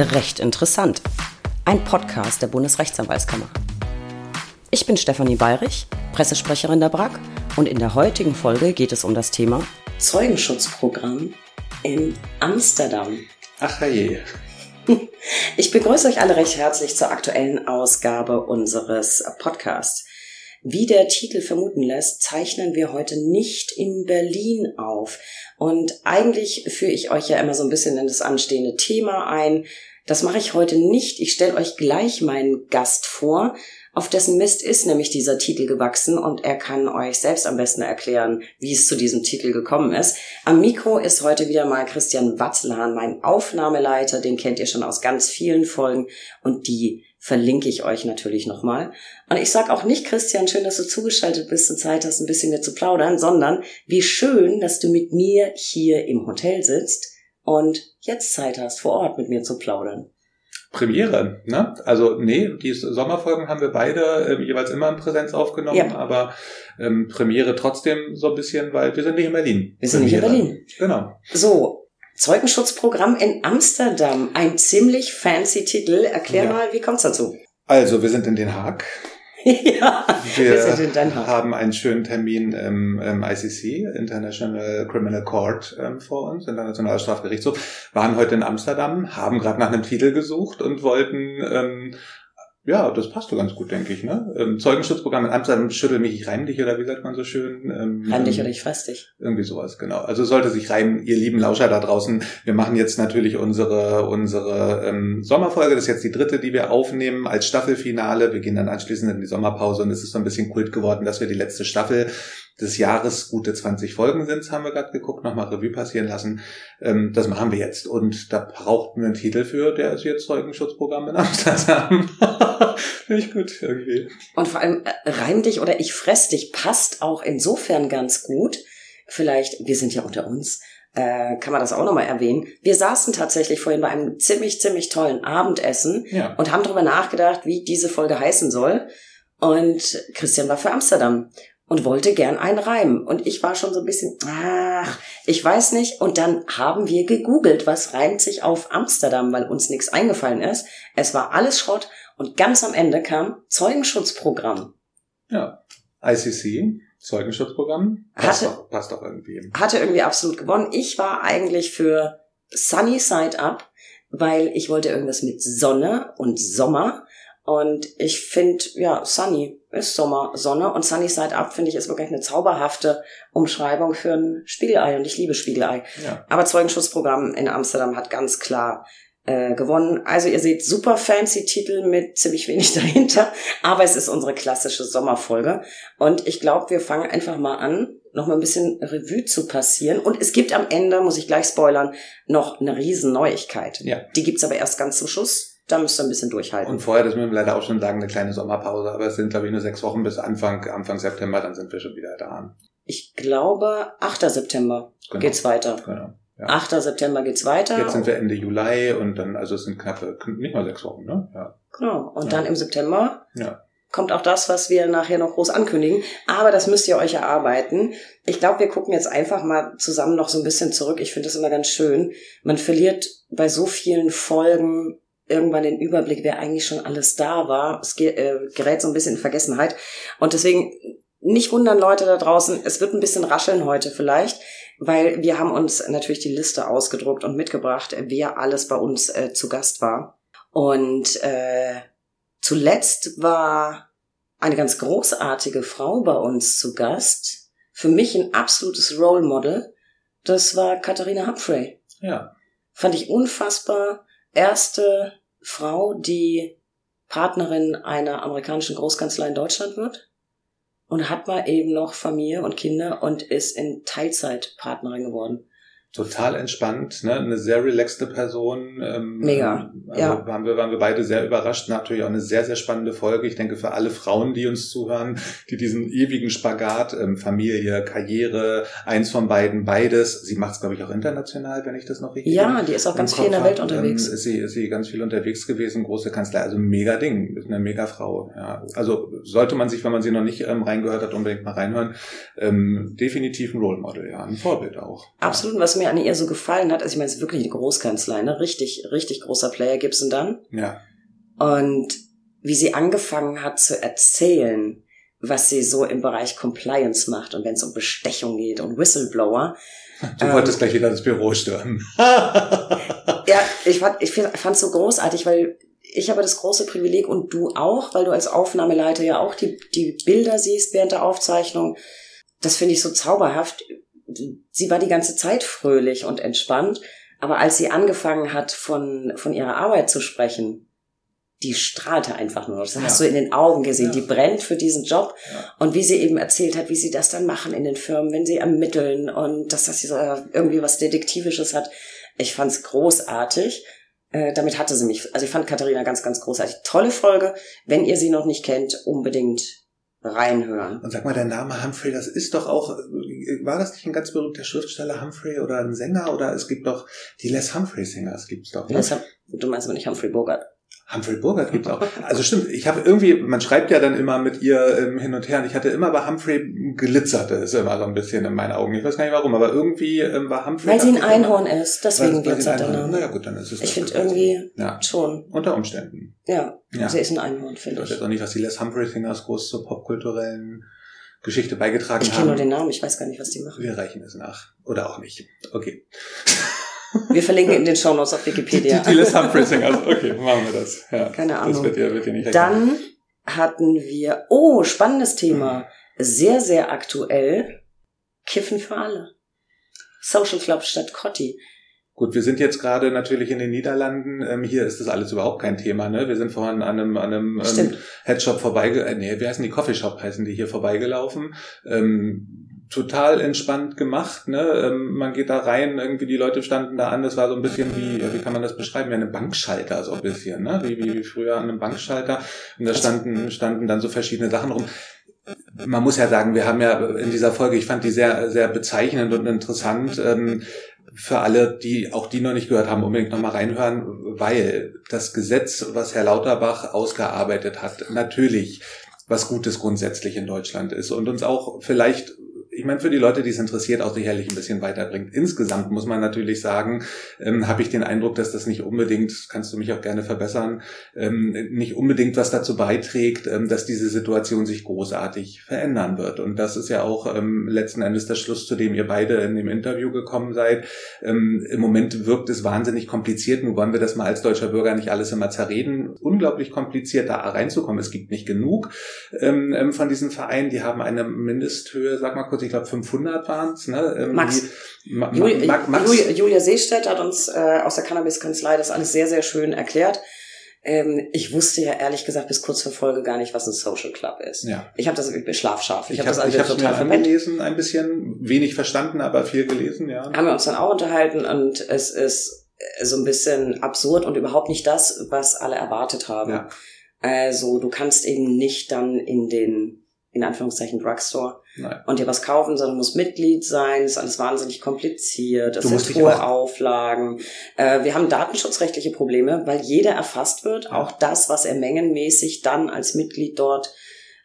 Recht interessant. Ein Podcast der Bundesrechtsanwaltskammer. Ich bin Stefanie Bayrich, Pressesprecherin der BRAG und in der heutigen Folge geht es um das Thema Zeugenschutzprogramm in Amsterdam. Ach je. Ich begrüße euch alle recht herzlich zur aktuellen Ausgabe unseres Podcasts. Wie der Titel vermuten lässt, zeichnen wir heute nicht in Berlin auf. Und eigentlich führe ich euch ja immer so ein bisschen in das anstehende Thema ein. Das mache ich heute nicht. Ich stelle euch gleich meinen Gast vor. Auf dessen Mist ist nämlich dieser Titel gewachsen und er kann euch selbst am besten erklären, wie es zu diesem Titel gekommen ist. Am Mikro ist heute wieder mal Christian Watzlahan, mein Aufnahmeleiter, den kennt ihr schon aus ganz vielen Folgen und die verlinke ich euch natürlich nochmal. Und ich sage auch nicht, Christian, schön, dass du zugeschaltet bist und Zeit hast, ein bisschen mit zu plaudern, sondern wie schön, dass du mit mir hier im Hotel sitzt und jetzt Zeit hast, vor Ort mit mir zu plaudern. Premiere, ne? Also nee, die Sommerfolgen haben wir beide ähm, jeweils immer in Präsenz aufgenommen, ja. aber ähm, Premiere trotzdem so ein bisschen, weil wir sind nicht in Berlin. Wir sind Premiere. nicht in Berlin. Genau. So, Zeugenschutzprogramm in Amsterdam. Ein ziemlich fancy Titel. Erklär ja. mal, wie kommt's dazu? Also, wir sind in Den Haag. ja, wir, haben einen schönen Termin im, im ICC, International Criminal Court, ähm, vor uns, Internationaler Strafgerichtshof, waren heute in Amsterdam, haben gerade nach einem Titel gesucht und wollten ähm, ja, das passt doch ganz gut, denke ich. Ne? Ähm, Zeugenschutzprogramm in Amsterdam, schüttel mich, ich reim dich oder wie sagt man so schön? Ähm, reim dich oder ich fress dich. Irgendwie sowas, genau. Also sollte sich reimen, ihr lieben Lauscher da draußen. Wir machen jetzt natürlich unsere, unsere ähm, Sommerfolge. Das ist jetzt die dritte, die wir aufnehmen als Staffelfinale. Wir gehen dann anschließend in die Sommerpause und es ist so ein bisschen Kult geworden, dass wir die letzte Staffel des Jahres gute 20 Folgen sind, haben wir gerade geguckt, nochmal Revue passieren lassen. Ähm, das machen wir jetzt. Und da brauchten wir einen Titel für, der ist jetzt Zeugenschutzprogramm in Amsterdam. Finde ich gut irgendwie. Und vor allem äh, reim dich oder ich fress dich passt auch insofern ganz gut. Vielleicht, wir sind ja unter uns, äh, kann man das auch nochmal erwähnen. Wir saßen tatsächlich vorhin bei einem ziemlich, ziemlich tollen Abendessen ja. und haben darüber nachgedacht, wie diese Folge heißen soll. Und Christian war für Amsterdam und wollte gern einen Reim. Und ich war schon so ein bisschen, ach, ich weiß nicht. Und dann haben wir gegoogelt, was reimt sich auf Amsterdam, weil uns nichts eingefallen ist. Es war alles Schrott. Und ganz am Ende kam Zeugenschutzprogramm. Ja, ICC, Zeugenschutzprogramm. Passt, hatte, doch, passt doch irgendwie. Hatte irgendwie absolut gewonnen. Ich war eigentlich für Sunny Side Up, weil ich wollte irgendwas mit Sonne und Sommer. Und ich finde, ja, Sunny ist Sommer, Sonne und Sunny Side Up finde ich ist wirklich eine zauberhafte Umschreibung für ein Spiegelei und ich liebe Spiegelei. Ja. Aber Zeugenschutzprogramm in Amsterdam hat ganz klar äh, gewonnen. Also ihr seht super fancy Titel mit ziemlich wenig dahinter, aber es ist unsere klassische Sommerfolge und ich glaube, wir fangen einfach mal an, noch mal ein bisschen Revue zu passieren und es gibt am Ende, muss ich gleich spoilern, noch eine riesen Neuigkeit. Ja. Die gibt's aber erst ganz zum Schluss da müsst ihr ein bisschen durchhalten. Und vorher, das müssen wir leider auch schon sagen, eine kleine Sommerpause, aber es sind, glaube ich, nur sechs Wochen bis Anfang, Anfang September, dann sind wir schon wieder da. Ich glaube, 8. September genau. geht's weiter. Genau. Ja. 8. September geht's weiter. Jetzt sind wir Ende Juli und dann, also es sind knappe, nicht mal sechs Wochen, ne? Ja. Genau. Und ja. dann im September ja. kommt auch das, was wir nachher noch groß ankündigen. Aber das müsst ihr euch erarbeiten. Ich glaube, wir gucken jetzt einfach mal zusammen noch so ein bisschen zurück. Ich finde das immer ganz schön. Man verliert bei so vielen Folgen irgendwann den Überblick, wer eigentlich schon alles da war. Es äh, gerät so ein bisschen in Vergessenheit. Und deswegen nicht wundern, Leute da draußen, es wird ein bisschen rascheln heute vielleicht, weil wir haben uns natürlich die Liste ausgedruckt und mitgebracht, wer alles bei uns äh, zu Gast war. Und äh, zuletzt war eine ganz großartige Frau bei uns zu Gast. Für mich ein absolutes Role Model. Das war Katharina Humphrey. Ja. Fand ich unfassbar erste Frau, die Partnerin einer amerikanischen Großkanzlei in Deutschland wird. Und hat mal eben noch Familie und Kinder und ist in Teilzeit Partnerin geworden total entspannt, ne? eine sehr relaxte Person. Ähm, Mega. Also ja. waren wir, waren wir beide sehr überrascht. Natürlich auch eine sehr, sehr spannende Folge. Ich denke, für alle Frauen, die uns zuhören, die diesen ewigen Spagat, ähm, Familie, Karriere, eins von beiden, beides. Sie macht es, glaube ich, auch international, wenn ich das noch richtig Ja, die ist auch ganz viel in der Welt unterwegs. Ähm, ist, sie, ist sie ganz viel unterwegs gewesen, große Kanzlei, also mega Ding, eine mega Frau. Ja. Also sollte man sich, wenn man sie noch nicht ähm, reingehört hat, unbedingt mal reinhören. Ähm, definitiv ein Role Model, ja, ein Vorbild auch. Absolut. Was mir an ihr so gefallen hat, also ich meine, es ist wirklich eine Großkanzlei, ne? Richtig, richtig großer Player Gibson dann. Ja. Und wie sie angefangen hat zu erzählen, was sie so im Bereich Compliance macht und wenn es um Bestechung geht und Whistleblower. Du ähm, wolltest gleich wieder das Büro stören. ja, ich fand ich fand so großartig, weil ich habe das große Privileg und du auch, weil du als Aufnahmeleiter ja auch die, die Bilder siehst während der Aufzeichnung. Das finde ich so zauberhaft. Sie war die ganze Zeit fröhlich und entspannt, aber als sie angefangen hat, von, von ihrer Arbeit zu sprechen, die strahlte einfach nur. Das ja. hast du in den Augen gesehen. Ja. Die brennt für diesen Job. Ja. Und wie sie eben erzählt hat, wie sie das dann machen in den Firmen, wenn sie ermitteln und dass das irgendwie was Detektivisches hat. Ich fand's großartig. Äh, damit hatte sie mich. Also ich fand Katharina ganz, ganz großartig. Tolle Folge. Wenn ihr sie noch nicht kennt, unbedingt reinhören. Und sag mal, der Name Humphrey, das ist doch auch, äh, war das nicht ein ganz berühmter Schriftsteller Humphrey oder ein Sänger oder es gibt doch die Les Humphrey Singers gibt's doch. Ne? Les, du meinst aber nicht Humphrey Bogart. Humphrey Bogart gibt's auch. Also stimmt, ich habe irgendwie, man schreibt ja dann immer mit ihr ähm, hin und her und ich hatte immer bei Humphrey glitzerte ist immer so ein bisschen in meinen Augen. Ich weiß gar nicht warum, aber irgendwie ähm, war Humphrey. Weil sie ein Einhorn immer, ist, deswegen glitzert der Name. Naja gut, dann ist es. Ich finde irgendwie ja. schon. Unter Umständen. Ja, ja. sie ist ein Einhorn, finde ich. Ich weiß auch nicht, was die Les Humphrey Singers groß zur popkulturellen Geschichte beigetragen ich haben. Ich kenne nur den Namen, ich weiß gar nicht, was die machen. Wir reichen es nach. Oder auch nicht. Okay. Wir verlinken in den Shownotes auf Wikipedia. Die, die Humphrey also okay, machen wir das. Ja, Keine Ahnung. Das wird ja, wird ja nicht Dann hatten wir, oh, spannendes Thema, sehr, sehr aktuell, Kiffen für alle. Social Club statt Cotti. Gut, wir sind jetzt gerade natürlich in den Niederlanden. Ähm, hier ist das alles überhaupt kein Thema. Ne? Wir sind vorhin an einem, an einem ähm, Headshop vorbeigelaufen. Äh, nee, wie heißen die Coffeeshop heißen die hier vorbeigelaufen. Ähm, total entspannt gemacht. Ne? Ähm, man geht da rein, irgendwie die Leute standen da an, das war so ein bisschen wie, wie kann man das beschreiben, wie eine Bankschalter so ein bisschen, ne? wie, wie, wie früher an einem Bankschalter. Und da standen, standen dann so verschiedene Sachen rum. Man muss ja sagen, wir haben ja in dieser Folge, ich fand die sehr, sehr bezeichnend und interessant. Ähm, für alle, die auch die noch nicht gehört haben, unbedingt nochmal reinhören, weil das Gesetz, was Herr Lauterbach ausgearbeitet hat, natürlich was Gutes grundsätzlich in Deutschland ist und uns auch vielleicht ich meine, für die Leute, die es interessiert, auch sicherlich ein bisschen weiterbringt. Insgesamt muss man natürlich sagen, ähm, habe ich den Eindruck, dass das nicht unbedingt, kannst du mich auch gerne verbessern, ähm, nicht unbedingt was dazu beiträgt, ähm, dass diese Situation sich großartig verändern wird. Und das ist ja auch ähm, letzten Endes der Schluss, zu dem ihr beide in dem Interview gekommen seid. Ähm, Im Moment wirkt es wahnsinnig kompliziert. Nun wollen wir das mal als deutscher Bürger nicht alles immer zerreden. Unglaublich kompliziert, da reinzukommen. Es gibt nicht genug ähm, von diesen Vereinen. Die haben eine Mindesthöhe, sag mal kurz, ich glaube 500 waren es. Ne? Max. Ma Ma Julia, Max. Julia Seestedt hat uns äh, aus der Cannabis-Kanzlei das alles sehr, sehr schön erklärt. Ähm, ich wusste ja ehrlich gesagt bis kurz vor Folge gar nicht, was ein Social Club ist. Ja. Ich habe das schlafscharf. Ich, ich habe hab das alles total vergelesen, ein bisschen wenig verstanden, aber viel gelesen. Ja. Haben wir uns dann auch unterhalten und es ist so ein bisschen absurd und überhaupt nicht das, was alle erwartet haben. Ja. Also du kannst eben nicht dann in den in Anführungszeichen Drugstore Nein. und dir was kaufen, sondern du musst Mitglied sein. Das ist alles wahnsinnig kompliziert. Das sind hohe Auflagen. Äh, wir haben datenschutzrechtliche Probleme, weil jeder erfasst wird. Auch das, was er mengenmäßig dann als Mitglied dort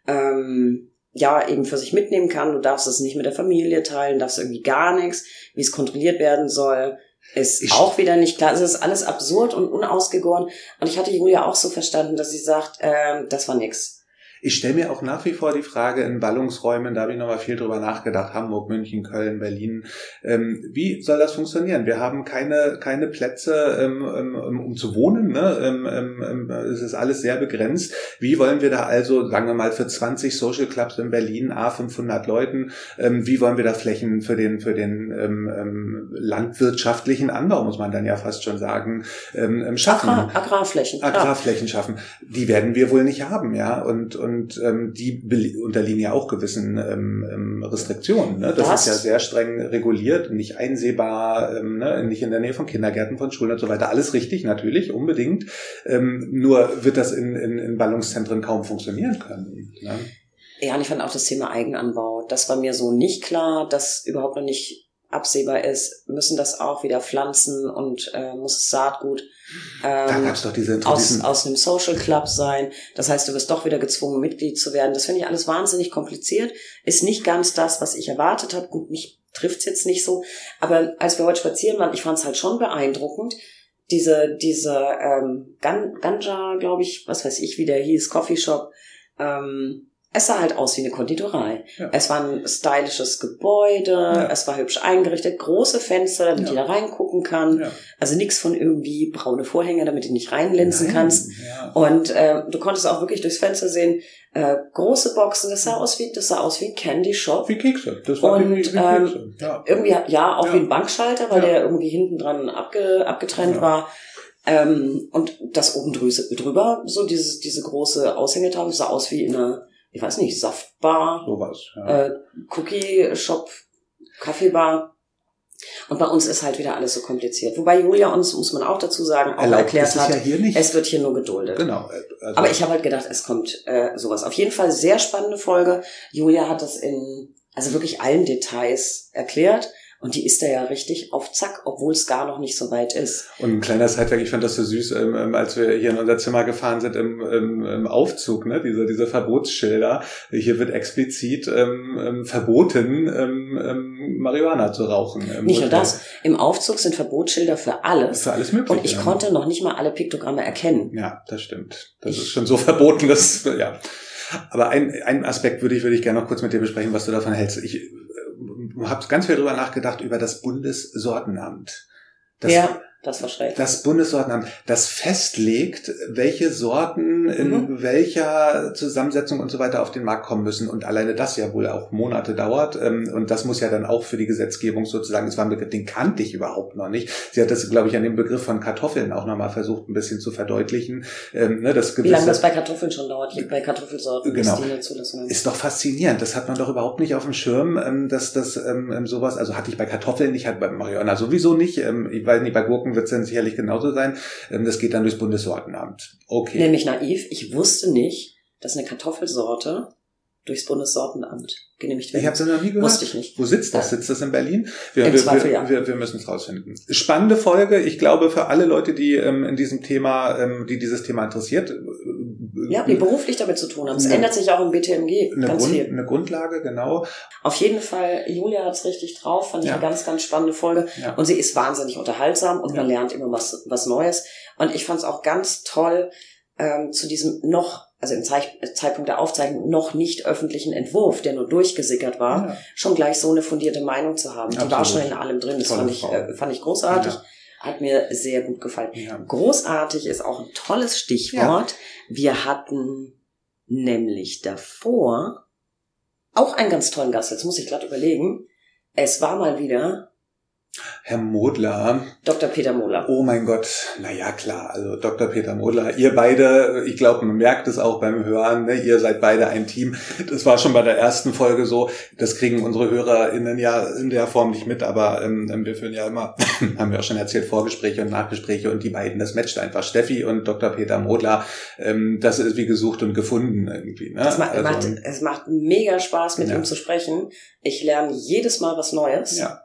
ähm, ja eben für sich mitnehmen kann. Du darfst es nicht mit der Familie teilen, darfst irgendwie gar nichts. Wie es kontrolliert werden soll, ist ich auch wieder nicht klar. Es ist alles absurd und unausgegoren. Und ich hatte Julia auch so verstanden, dass sie sagt, äh, das war nix. Ich stelle mir auch nach wie vor die Frage in Ballungsräumen, da habe ich nochmal viel drüber nachgedacht, Hamburg, München, Köln, Berlin, ähm, wie soll das funktionieren? Wir haben keine, keine Plätze, ähm, ähm, um zu wohnen, ne? Ähm, ähm, es ist alles sehr begrenzt. Wie wollen wir da also, sagen wir mal, für 20 Social Clubs in Berlin, A 500 Leuten, wie wollen wir da Flächen für den, für den landwirtschaftlichen Anbau, muss man dann ja fast schon sagen, schaffen? Agrar, Agrarflächen. Agrarflächen schaffen. Die werden wir wohl nicht haben, ja, und, und und ähm, die unterliegen ja auch gewissen ähm, ähm, Restriktionen. Ne? Das Was? ist ja sehr streng reguliert, nicht einsehbar, ähm, ne? nicht in der Nähe von Kindergärten, von Schulen und so weiter. Alles richtig, natürlich, unbedingt. Ähm, nur wird das in, in, in Ballungszentren kaum funktionieren können. Ne? Ja, und ich fand auch das Thema Eigenanbau. Das war mir so nicht klar, dass überhaupt noch nicht absehbar ist, müssen das auch wieder pflanzen und äh, muss Saatgut ähm, aus, aus einem Social Club sein. Das heißt, du wirst doch wieder gezwungen, Mitglied zu werden. Das finde ich alles wahnsinnig kompliziert. Ist nicht ganz das, was ich erwartet habe. Gut, mich trifft's jetzt nicht so. Aber als wir heute spazieren waren, ich fand es halt schon beeindruckend, diese, diese ähm, Gan Ganja, glaube ich, was weiß ich, wie der hieß, Coffeeshop, ähm, es sah halt aus wie eine Konditorei. Ja. Es war ein stylisches Gebäude, ja. es war hübsch eingerichtet, große Fenster, damit ja. jeder reingucken kann. Also nichts von irgendwie braune Vorhänge, damit du nicht reinlinsen Nein. kannst. Und äh, du konntest auch wirklich durchs Fenster sehen, äh, große Boxen, das sah aus wie, das sah aus wie ein Candy Shop. Wie Kekse. Das war und, wie, wie Kekse. Ja. irgendwie, ja, auch wie ein Bankschalter, weil der irgendwie hinten dran abge, abgetrennt war. Ähm, und das oben drüber, so dieses, diese große Aushängetafel, sah aus wie in einer ich weiß nicht, Saftbar, sowas, ja. äh, Cookie Shop, Kaffeebar. Und bei uns ist halt wieder alles so kompliziert. Wobei Julia uns, muss man auch dazu sagen, auch Erlaubt erklärt hat, ja es wird hier nur geduldet. Genau. Also Aber ich habe halt gedacht, es kommt äh, sowas. Auf jeden Fall sehr spannende Folge. Julia hat das in also wirklich allen Details erklärt. Und die ist da ja richtig auf Zack, obwohl es gar noch nicht so weit ist. Und ein kleiner Sidetrack, ich fand das so süß, ähm, ähm, als wir hier in unser Zimmer gefahren sind im, im, im Aufzug, ne, diese, diese Verbotsschilder. Hier wird explizit ähm, ähm, verboten, ähm, ähm, Marihuana zu rauchen. nicht nur das, im Aufzug sind Verbotsschilder für alles. Für alles mögliche. Und ich konnte noch nicht mal alle Piktogramme erkennen. Ja, das stimmt. Das ich, ist schon so verboten, dass, ja. Aber ein, ein Aspekt würde ich, würde ich gerne noch kurz mit dir besprechen, was du davon hältst. Ich habe ganz viel drüber nachgedacht über das Bundessortenamt. Das, ja, das war schrecklich. Das Bundessortenamt, das festlegt, welche Sorten in mhm. welcher Zusammensetzung und so weiter auf den Markt kommen müssen. Und alleine das ja wohl auch Monate dauert. Ähm, und das muss ja dann auch für die Gesetzgebung sozusagen, es war ein Begriff, den kannte ich überhaupt noch nicht. Sie hat das, glaube ich, an dem Begriff von Kartoffeln auch nochmal versucht, ein bisschen zu verdeutlichen. Ähm, ne, das Wie lange das bei Kartoffeln schon dauert, bei Kartoffelsorten, genau. Ist doch faszinierend. Das hat man doch überhaupt nicht auf dem Schirm, ähm, dass das sowas, also hatte ich bei Kartoffeln nicht, hat bei Marihuana sowieso nicht. Ich weiß nicht, bei Gurken wird es dann sicherlich genauso sein. Das geht dann durchs Bundessortenamt. Okay. Nämlich naiv. Ich wusste nicht, dass eine Kartoffelsorte durchs Bundessortenamt genehmigt wird. Ich habe es noch nie gehört. Wusste ich nicht. Wo sitzt das? Sitzt das in Berlin? Wir, Im wir, Zweifel, wir, ja. wir, wir müssen es rausfinden. Spannende Folge. Ich glaube, für alle Leute, die ähm, in diesem Thema, ähm, die dieses Thema interessiert. Äh, ja, die beruflich damit zu tun haben. Es ändert sich auch im BTMG eine ganz Grund, viel. Eine Grundlage, genau. Auf jeden Fall, Julia hat's richtig drauf. Fand ich ja. eine ganz, ganz spannende Folge. Ja. Und sie ist wahnsinnig unterhaltsam und man lernt immer was, was Neues. Und ich fand es auch ganz toll, ähm, zu diesem noch, also im Zeitpunkt der Aufzeichnung noch nicht öffentlichen Entwurf, der nur durchgesickert war, ja. schon gleich so eine fundierte Meinung zu haben. Absolut. Die war schon in allem drin. Das fand ich, äh, fand ich großartig. Ja. Hat mir sehr gut gefallen. Ja. Großartig ist auch ein tolles Stichwort. Wir hatten nämlich davor auch einen ganz tollen Gast. Jetzt muss ich gerade überlegen. Es war mal wieder Herr Modler. Dr. Peter Modler. Oh mein Gott, naja, klar, also Dr. Peter Modler, ihr beide, ich glaube, man merkt es auch beim Hören, ne, ihr seid beide ein Team. Das war schon bei der ersten Folge so, das kriegen unsere HörerInnen ja in der Form nicht mit, aber ähm, wir führen ja immer, haben wir auch schon erzählt, Vorgespräche und Nachgespräche und die beiden, das matcht einfach. Steffi und Dr. Peter Modler, ähm, das ist wie gesucht und gefunden irgendwie. Ne? Es, macht, also, macht, es macht mega Spaß, mit ja. ihm zu sprechen. Ich lerne jedes Mal was Neues. Ja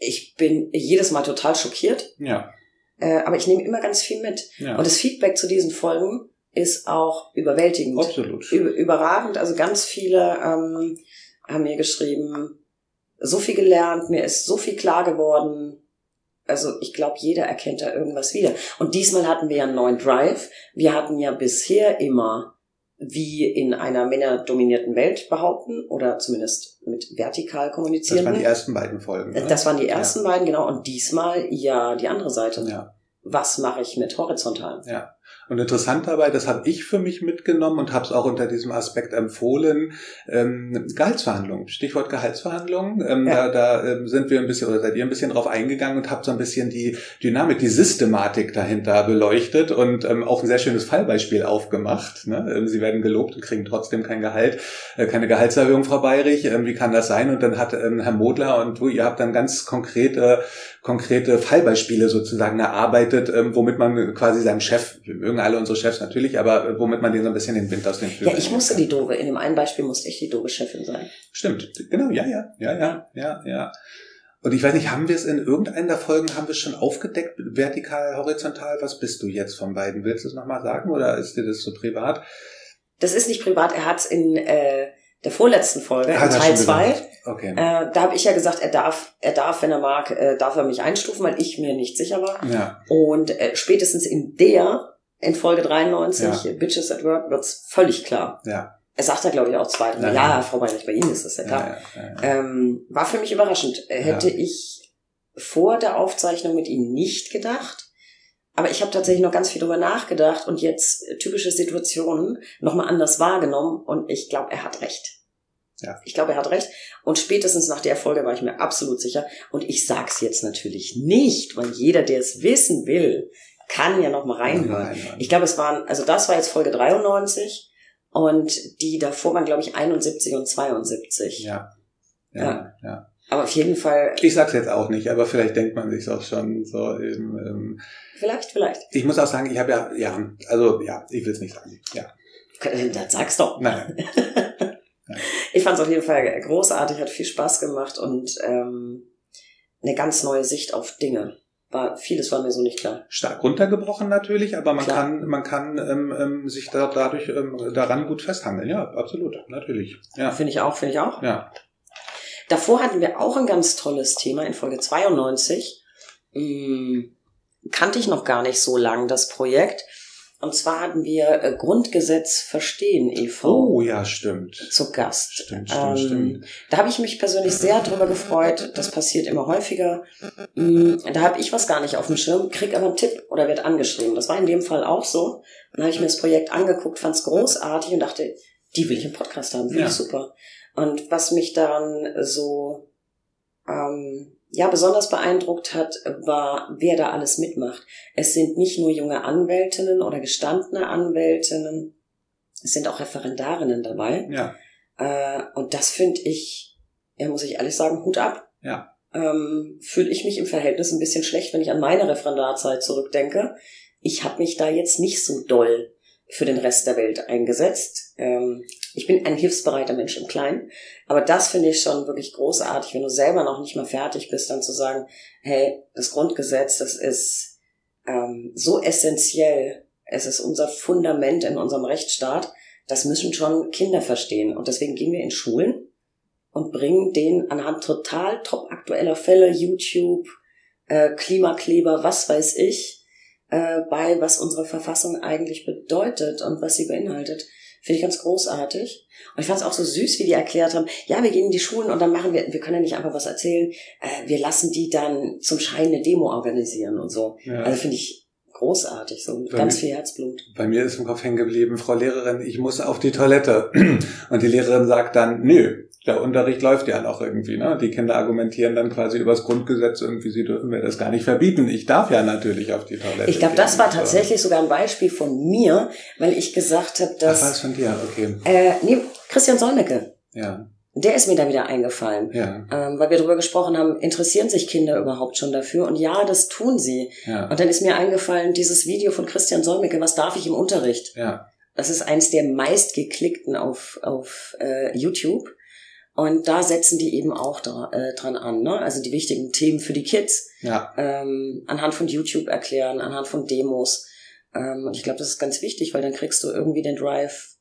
ich bin jedes Mal total schockiert. Ja. Äh, aber ich nehme immer ganz viel mit. Ja. Und das Feedback zu diesen Folgen ist auch überwältigend. Absolut. Über, überragend. Also ganz viele ähm, haben mir geschrieben, so viel gelernt, mir ist so viel klar geworden. Also ich glaube, jeder erkennt da irgendwas wieder. Und diesmal hatten wir ja einen neuen Drive. Wir hatten ja bisher immer wie in einer männerdominierten Welt behaupten oder zumindest mit vertikal kommunizieren. Das waren die ersten beiden Folgen. Oder? Das waren die ersten ja. beiden, genau. Und diesmal ja die andere Seite. Ja. Was mache ich mit horizontal? Ja. Und interessant dabei, das habe ich für mich mitgenommen und habe es auch unter diesem Aspekt empfohlen, ähm, Gehaltsverhandlungen, Stichwort Gehaltsverhandlungen. Ähm, ja. Da, da ähm, sind wir ein bisschen, oder seid ihr ein bisschen drauf eingegangen und habt so ein bisschen die Dynamik, die Systematik dahinter beleuchtet und ähm, auch ein sehr schönes Fallbeispiel aufgemacht. Ne? Ähm, sie werden gelobt und kriegen trotzdem kein Gehalt, äh, keine Gehaltserhöhung, Frau Bayrich. Ähm, wie kann das sein? Und dann hat ähm, Herr Modler und du, ihr habt dann ganz konkrete, konkrete Fallbeispiele sozusagen erarbeitet, ähm, womit man quasi seinem Chef, wir mögen alle unsere Chefs natürlich, aber womit man denen so ein bisschen den Wind aus den Flügeln Ja, ich musste kann. die doofe, in dem einen Beispiel musste ich die doofe Chefin sein. Stimmt, genau, ja, ja, ja, ja, ja, ja. Und ich weiß nicht, haben wir es in irgendeiner der Folgen, haben wir es schon aufgedeckt, vertikal, horizontal? Was bist du jetzt von beiden? Willst du es nochmal sagen oder ist dir das so privat? Das ist nicht privat, er hat es in, äh, der vorletzten Folge, das Teil schon 2. gesagt. Okay. Äh, da habe ich ja gesagt, er darf, er darf, wenn er mag, äh, darf er mich einstufen, weil ich mir nicht sicher war. ja, Und äh, spätestens in der, in Folge 93, Ja. Bitches at Work, wird's völlig klar. ja. Er sagt ja, glaube ich, auch zwei. Ja, Ja, ja. Frau Meinrich, bei Ihnen ist das ja klar. ja, ja, ja. Ähm, war für mich überraschend. Äh, Hätte Ja. ich vor der Aufzeichnung mit ihm nicht gedacht. Aber ich habe tatsächlich noch ganz viel drüber nachgedacht und jetzt äh, typische Situationen nochmal anders wahrgenommen und ich glaube, er hat recht. Ja. Ich glaube, er hat recht. Und spätestens nach der Folge war ich mir absolut sicher. Und ich sag's jetzt natürlich nicht, weil jeder, der es wissen will, kann ja noch mal reinhören. Reinhören. Ich glaube, es waren, also das war jetzt Folge 93 und die davor waren, glaube ich, 71 und 72. Ja. Ja. Ja, ja. Aber auf jeden Fall, Ich sag's jetzt auch nicht, aber vielleicht denkt man sich auch schon so. Ähm, ähm, vielleicht, vielleicht. ich muss auch sagen, ich habe ja, ja, also ja, ich will's nicht sagen. Ja, Das sag's doch. nein, Ich fand es auf jeden Fall großartig, hat viel Spaß gemacht und ähm, eine ganz neue Sicht auf Dinge. War, vieles war mir so nicht klar. stark runtergebrochen natürlich, aber man Klar. kann, man kann ähm, ähm, sich da, dadurch ähm, daran gut festhangeln. Ja, absolut, natürlich. Ja, Finde ich auch, finde ich auch. ja, Davor hatten wir auch ein ganz tolles Thema in Folge 92. Hm, kannte ich noch gar nicht so lang, das Projekt. Und zwar hatten wir äh, Grundgesetz verstehen e.V. Oh ja, stimmt. zu Gast. Stimmt, stimmt, Ähm, stimmt. Da habe ich mich persönlich sehr drüber gefreut. Das passiert immer häufiger. Mm, Da habe ich was gar nicht auf dem Schirm, krieg aber einen Tipp oder wird angeschrieben. Das war in dem Fall auch so. Dann habe ich mir das Projekt angeguckt, fand es großartig und dachte, die will ich im Podcast haben, finde Ja. ich super. Und was mich daran so ähm, ja besonders beeindruckt hat, war, wer da alles mitmacht. Es sind nicht nur junge Anwältinnen oder gestandene Anwältinnen, es sind auch Referendarinnen dabei. Ja, Äh, und das finde ich, ja, muss ich ehrlich sagen, Hut ab. Ja. Ähm, Fühle ich mich im Verhältnis ein bisschen schlecht, wenn ich an meine Referendarzeit zurückdenke. Ich habe mich da jetzt nicht so doll für den Rest der Welt eingesetzt. Ähm, ich bin ein hilfsbereiter Mensch im Kleinen. Aber das finde ich schon wirklich großartig, wenn du selber noch nicht mal fertig bist, dann zu sagen, hey, das Grundgesetz, das ist ähm, so essentiell. Es ist unser Fundament in unserem Rechtsstaat das müssen schon Kinder verstehen. Und deswegen gehen wir in Schulen und bringen denen anhand total top aktueller Fälle, YouTube, äh, Klimakleber, was weiß ich, äh, bei, was unsere Verfassung eigentlich bedeutet und was sie beinhaltet. Finde ich ganz großartig. Und ich fand es auch so süß, wie die erklärt haben, ja, wir gehen in die Schulen und dann machen wir, wir können ja nicht einfach was erzählen, äh, wir lassen die dann zum Schein eine Demo organisieren und so. ja. Also finde ich großartig, so mit Bei ganz mir- viel Herzblut. Bei mir ist im Kopf hängen geblieben, Frau Lehrerin, ich muss auf die Toilette. Und die Lehrerin sagt dann, nö, der Unterricht läuft ja noch irgendwie. Ne? Die Kinder argumentieren dann quasi übers Grundgesetz irgendwie, sie dürfen mir das gar nicht verbieten. Ich darf ja natürlich auf die Toilette. Ich glaube, das war tatsächlich sogar ein Beispiel von mir, weil ich gesagt habe, Ach, war es dass von dir? Okay. äh, nee, Christian Solmecke, Ja, der ist mir da wieder eingefallen. ja, Ähm, weil wir darüber gesprochen haben, interessieren sich Kinder überhaupt schon dafür? Und ja, das tun sie. ja, Und dann ist mir eingefallen, dieses Video von Christian Solmecke, was darf ich im Unterricht? ja, Das ist eins der meistgeklickten auf, auf äh, YouTube. Und da setzen die eben auch dra äh, dran an, ne? Also die wichtigen Themen für die Kids ja, ähm, anhand von YouTube erklären, anhand von Demos. Ähm, und ich glaube, das ist ganz wichtig, weil dann kriegst du irgendwie den Drive.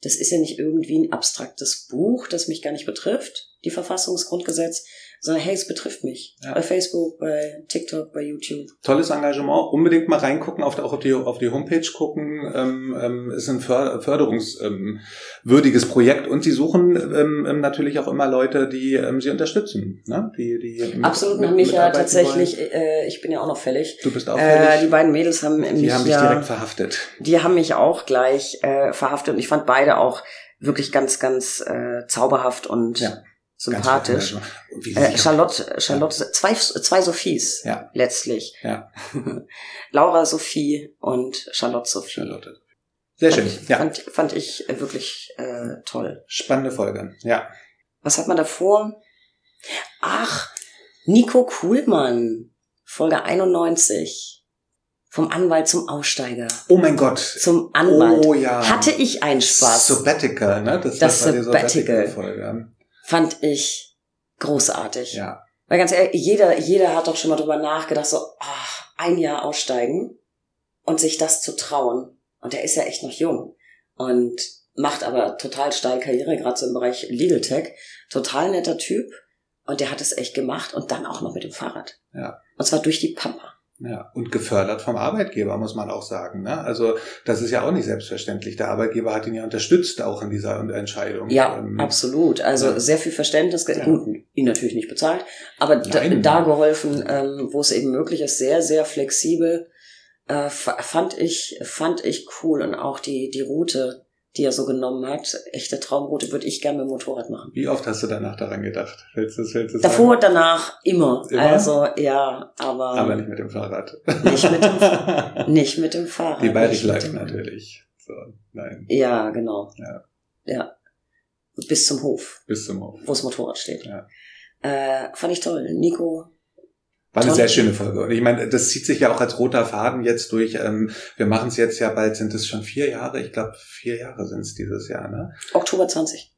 Das ist ja nicht irgendwie ein abstraktes Buch, das mich gar nicht betrifft, die Verfassungsgrundgesetz, sondern hey, es betrifft mich. Ja. Bei Facebook, bei TikTok, bei YouTube. Tolles Engagement. Unbedingt mal reingucken, auf, auch auf die, auf die Homepage gucken. Ähm, ähm, ist ein För- förderungswürdiges Projekt und sie suchen ähm, ähm, natürlich auch immer Leute, die ähm, sie unterstützen. Ne? Die, die mit- Absolut, mit- haben mich ja tatsächlich, wollen. äh, ich bin ja auch noch fällig. Du bist auch Äh, die fällig. beiden Mädels haben mich die haben dich ja, direkt verhaftet. die haben mich auch gleich äh, verhaftet und ich fand beide auch wirklich ganz, ganz äh, zauberhaft und Ja, sympathisch. sie Äh, Charlotte, Charlotte, zwei, zwei Sophies Ja. letztlich. Ja. Laura Sophie und Charlotte Sophie. Charlotte. Sehr schön. Fand, Ja. fand, fand ich äh, wirklich äh, toll. Spannende Folge. Ja. Was hat man davor? Ach, Nico Kuhlmann, Folge 91. Vom Anwalt zum Aussteiger. Oh mein Gott. Zum Anwalt. Oh ja. Hatte ich einen Spaß. Sabbatical, ne? Das, Das Sabbatical. Sabbatical-Folge. Fand ich großartig. Ja. Weil ganz ehrlich, jeder, jeder hat doch schon mal drüber nachgedacht, so, ach, ein Jahr aussteigen und sich das zu trauen. Und er ist ja echt noch jung. Und macht aber total steil Karriere, gerade so im Bereich Legal Tech. Total netter Typ. Und der hat es echt gemacht und dann auch noch mit dem Fahrrad. Ja. Und zwar durch die Pampa. Ja, und gefördert vom Arbeitgeber, muss man auch sagen. Ne? Also das ist ja auch nicht selbstverständlich. Der Arbeitgeber hat ihn ja unterstützt auch in dieser Entscheidung. Ja, ähm, absolut. Also ja. sehr viel Verständnis, ja. gut, ihn natürlich nicht bezahlt, aber da, da, geholfen, ähm, wo es eben möglich ist, sehr, sehr flexibel. Äh, fand ich, fand ich cool und auch die, die Route die er so genommen hat. Echte Traumroute würde ich gerne mit dem Motorrad machen. Wie oft hast du danach daran gedacht? Willst du, willst du Davor, sagen? danach, immer. immer. Also, ja, aber. Aber nicht mit dem Fahrrad. Nicht mit dem, nicht mit dem Fahrrad. Die Bayerisch Life natürlich. So, nein. Ja, genau. Ja. Ja. Bis zum Hof. Bis zum Hof. Wo das Motorrad steht. Ja. Äh, fand ich toll. Nico, war eine sehr schöne Folge. Und ich meine, das zieht sich ja auch als roter Faden jetzt durch. Ähm, wir machen es jetzt ja bald, sind es schon vier Jahre? Ich glaube, vier Jahre sind es dieses Jahr, ne? Oktober 20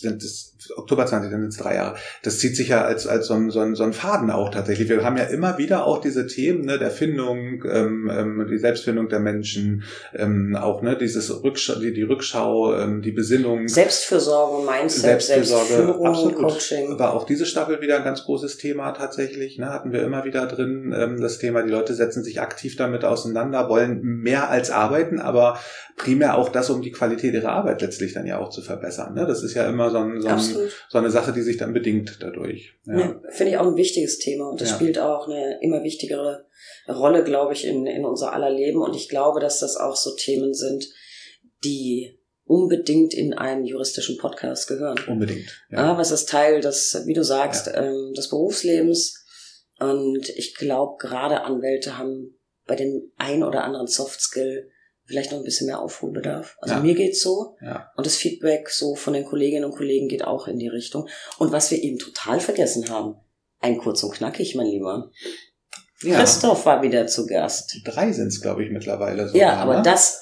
sind es Oktober 20, dann sind es drei Jahre. Das zieht sich ja als, als so, ein, so, ein, so ein Faden auch tatsächlich. Wir haben ja immer wieder auch diese Themen ne, der Findung, ähm, ähm, die Selbstfindung der Menschen, ähm, auch ne, dieses Rückschau, die, die Rückschau, ähm, die Besinnung. Selbstfürsorge, Mindset, Selbstfürsorge, Selbstführung, absolut. Coaching. War auch diese Staffel wieder ein ganz großes Thema tatsächlich. Ne, hatten wir immer wieder drin ähm, das Thema, die Leute setzen sich aktiv damit auseinander, wollen mehr als arbeiten, aber primär auch das, um die Qualität ihrer Arbeit letztlich dann ja auch zu verbessern. Ne? Das ist ja immer so, ein, so, ein, so eine Sache, die sich dann bedingt dadurch. Ja. ja Finde ich auch ein wichtiges Thema und das ja. spielt auch eine immer wichtigere Rolle, glaube ich, in, in unser aller Leben. Und ich glaube, dass das auch so Themen sind, die unbedingt in einen juristischen Podcast gehören. Unbedingt. Ja. ja was ist Teil des, wie du sagst, ähm, des Berufslebens. Und ich glaube, gerade Anwälte haben bei den ein oder anderen Soft Skill vielleicht noch ein bisschen mehr Aufholbedarf. Also ja. mir geht's so. Ja. Und das Feedback so von den Kolleginnen und Kollegen geht auch in die Richtung. Und was wir eben total vergessen haben, ein kurz und knackig, mein Lieber. Ja. Christoph war wieder zu Gast. Drei sind's, glaube ich, mittlerweile. Sogar, ja, aber ne? das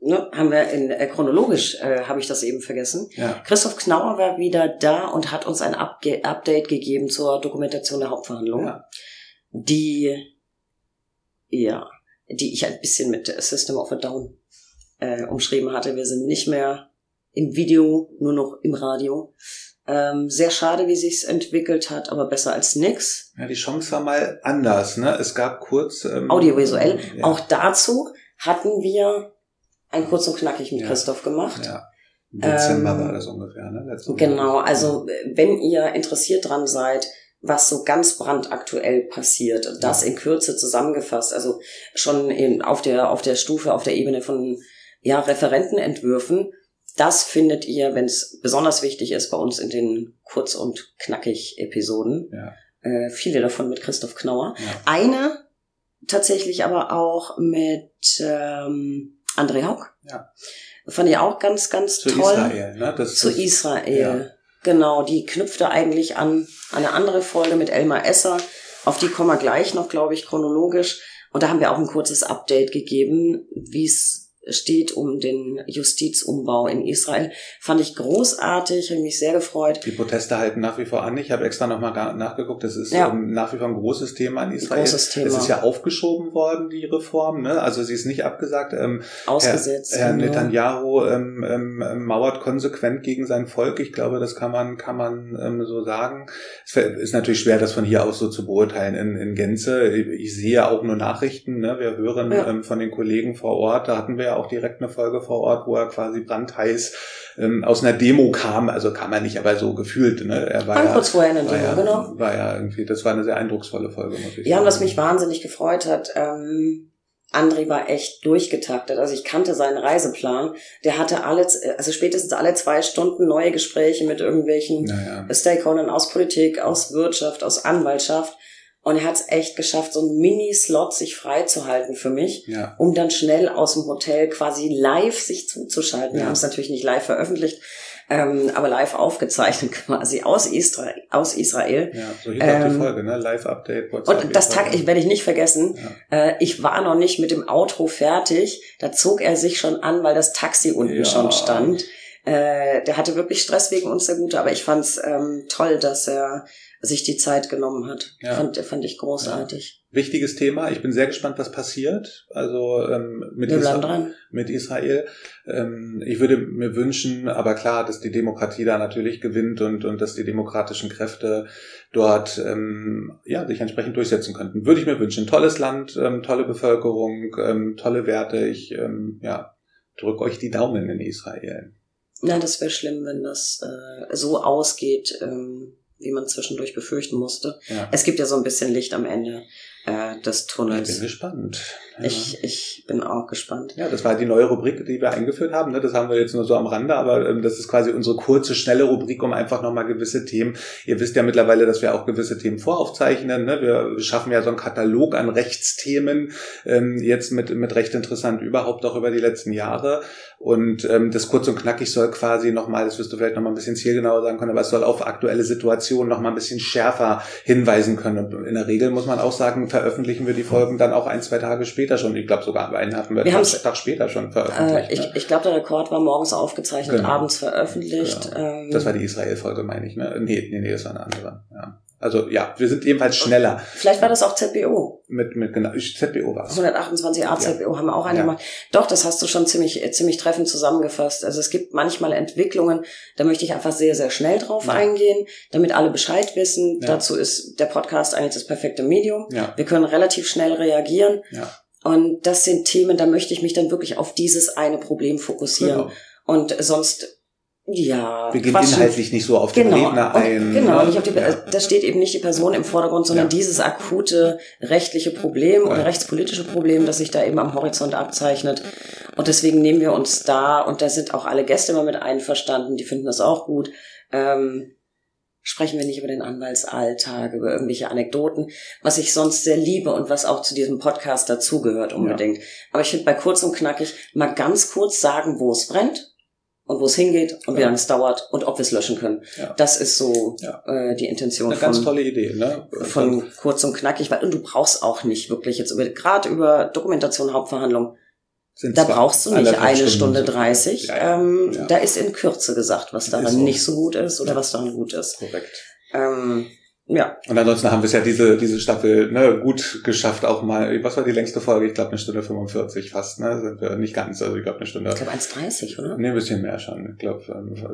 ne, haben wir in äh, chronologisch äh, habe ich das eben vergessen. Ja. Christoph Knauer war wieder da und hat uns ein Upge Update gegeben zur Dokumentation der Hauptverhandlung, ja. die ja die ich ein bisschen mit System of a Down äh, umschrieben hatte. Wir sind nicht mehr im Video, nur noch im Radio. Ähm, sehr schade, wie sich's entwickelt hat, aber besser als nix. Ja, die Chance war mal anders, ne? Es gab kurz ähm, audiovisuell. Ja. Auch dazu hatten wir ein kurz und knackig mit ja. Christoph gemacht. Ja. Dezember ähm, war das ungefähr, ne? Letzte genau, also wenn ihr interessiert dran seid, was so ganz brandaktuell passiert. Das in Kürze zusammengefasst, also schon in, auf der auf der Stufe, auf der Ebene von ja Referentenentwürfen. Das findet ihr, wenn es besonders wichtig ist, bei uns in den kurz und knackig Episoden. Ja. Äh, viele davon mit Christoph Knauer. Ja. Eine tatsächlich aber auch mit ähm, André Haug. Ja. Fand ich auch ganz, ganz Zu toll. Israel, ne? Das, Zu Israel. Ja. Genau, die knüpfte eigentlich an eine andere Folge mit Elmar Esser. Auf die kommen wir gleich noch, glaube ich, chronologisch. Und da haben wir auch ein kurzes Update gegeben, wie es steht um den Justizumbau in Israel. Fand ich großartig, habe mich sehr gefreut. Die Proteste halten nach wie vor an. Ich habe extra nochmal nachgeguckt. Das ist ja. ähm, nach wie vor ein großes Thema in Israel. Großes Thema. Es ist ja aufgeschoben worden, die Reform. Ne? Also sie ist nicht abgesagt. Ähm, Ausgesetzt. Herr, Herr genau. Netanyahu ähm, ähm, mauert konsequent gegen sein Volk. Ich glaube, das kann man, kann man ähm, so sagen. Es ist natürlich schwer, das von hier aus so zu beurteilen in, in Gänze. Ich sehe auch nur Nachrichten. Ne? Wir hören ja. ähm, von den Kollegen vor Ort. Da hatten wir ja auch direkt eine Folge vor Ort, wo er quasi brandheiß ähm, aus einer Demo kam. Also kam er nicht, aber so gefühlt. Ne? Er war, ja, kurz vorher in der Demo, ja, genau. War ja irgendwie, das war eine sehr eindrucksvolle Folge, muss ich ja, sagen. Ja, was mich wahnsinnig gefreut hat, ähm, André war echt durchgetaktet. Also ich kannte seinen Reiseplan. Der hatte alle, also spätestens alle zwei Stunden neue Gespräche mit irgendwelchen naja. Stakeholdern aus Politik, aus Wirtschaft, aus Anwaltschaft. Und er hat es echt geschafft, so einen Mini-Slot sich freizuhalten für mich, ja. um dann schnell aus dem Hotel quasi live sich zuzuschalten. Ja. Wir haben es natürlich nicht live veröffentlicht, ähm, aber live aufgezeichnet quasi aus Israel. Aus Israel. Ja, so hieß ähm, auch die ähm, Folge, ne? Live-Update. Und das Tag, ich werde ich nicht vergessen. Ja. Äh, ich war noch nicht mit dem Outro fertig. Da zog er sich schon an, weil das Taxi unten ja. schon stand. Äh, der hatte wirklich Stress wegen uns, der Gute, aber ich fand's ähm, toll, dass er sich die Zeit genommen hat. Ja. Fand, fand ich großartig. Wichtiges Thema. Ich bin sehr gespannt, was passiert. Also ähm, mit, Isra dran. mit Israel. Ähm, ich würde mir wünschen, aber klar, dass die Demokratie da natürlich gewinnt und, und dass die demokratischen Kräfte dort ähm, ja, sich entsprechend durchsetzen könnten. Würde ich mir wünschen. Tolles Land, ähm, tolle Bevölkerung, ähm, tolle Werte. Ich ähm, ja, drück euch die Daumen in Israel. Na, das wäre schlimm, wenn das äh, so ausgeht, ähm, wie man zwischendurch befürchten musste. Ja. Es gibt ja so ein bisschen Licht am Ende äh, des Ich bin Tunnels. gespannt. Ja. Ich, ich bin auch gespannt. Ja, das war die neue Rubrik, die wir eingeführt haben. ne? Das haben wir jetzt nur so am Rande, aber ähm, das ist quasi unsere kurze, schnelle Rubrik, um einfach nochmal gewisse Themen. Ihr wisst ja mittlerweile, dass wir auch gewisse Themen voraufzeichnen. Ne? Wir schaffen ja so einen Katalog an Rechtsthemen, ähm, jetzt mit, mit Recht interessant überhaupt auch über die letzten Jahre. Und ähm, das kurz und knackig soll quasi nochmal, das wirst du vielleicht nochmal ein bisschen zielgenauer sagen können, aber es soll auf aktuelle Situationen nochmal ein bisschen schärfer hinweisen können. Und in der Regel muss man auch sagen, veröffentlichen wir die Folgen dann auch ein, zwei Tage später schon. Ich glaube sogar einen hatten wir, Wir einen Tag später schon Äh, veröffentlicht. ich ne? ich glaube, der Rekord war morgens aufgezeichnet, Genau. abends veröffentlicht. Ähm, Das war die Israel-Folge, meine ich. Ne? Nee, nee, nee, das war eine andere. Ja. Also ja, wir sind ebenfalls schneller vielleicht war das auch ZBO. mit, mit genau, ZBO war es. 128a ZBO haben wir auch eine Ja. gemacht. Doch, das hast du schon ziemlich, äh, ziemlich treffend zusammengefasst. Also es gibt manchmal Entwicklungen, da möchte ich einfach sehr, sehr schnell drauf Ja. eingehen, damit alle Bescheid wissen. Ja. Dazu ist der Podcast eigentlich das perfekte Medium. Ja, Wir können relativ schnell reagieren. ja, Und das sind Themen, da möchte ich mich dann wirklich auf dieses eine Problem fokussieren. genau. Und sonst, ja, Wir gehen quatschen. inhaltlich nicht so auf den Genau, Redner ein. genau. ne? Nicht auf die, ja. Da steht eben nicht die Person im Vordergrund, sondern Ja. dieses akute rechtliche Problem oder Ja. rechtspolitische Problem, das sich da eben am Horizont abzeichnet. Und deswegen nehmen wir uns da, und da sind auch alle Gäste immer mit einverstanden, die finden das auch gut, ähm, sprechen wir nicht über den Anwaltsalltag, über irgendwelche Anekdoten, was ich sonst sehr liebe und was auch zu diesem Podcast dazugehört unbedingt. Aber ich finde bei kurz und knackig mal ganz kurz sagen, wo es brennt und wo es hingeht und wie Ja. lange es dauert und ob wir es löschen können. Ja. Das ist so Ja. äh, die Intention Eine ganz von, tolle Idee. Ne? von kurz und knackig, weil und du brauchst auch nicht wirklich jetzt über gerade über Dokumentation Hauptverhandlung, Sind da brauchst du nicht eine Stunden Stunde dreißig. Ähm. Da ist in Kürze gesagt, was daran so. nicht so gut ist oder was daran gut ist. Korrekt. Ähm, ja, Und ansonsten haben wir es ja diese, diese Staffel ne, gut geschafft, auch mal, was war die längste Folge? Ich glaube eine Stunde 45 fast, ne? Sind wir nicht ganz, also ich glaube eine Stunde. ich glaube 1,30, oder? Nee, ein bisschen mehr schon. Ich glaube,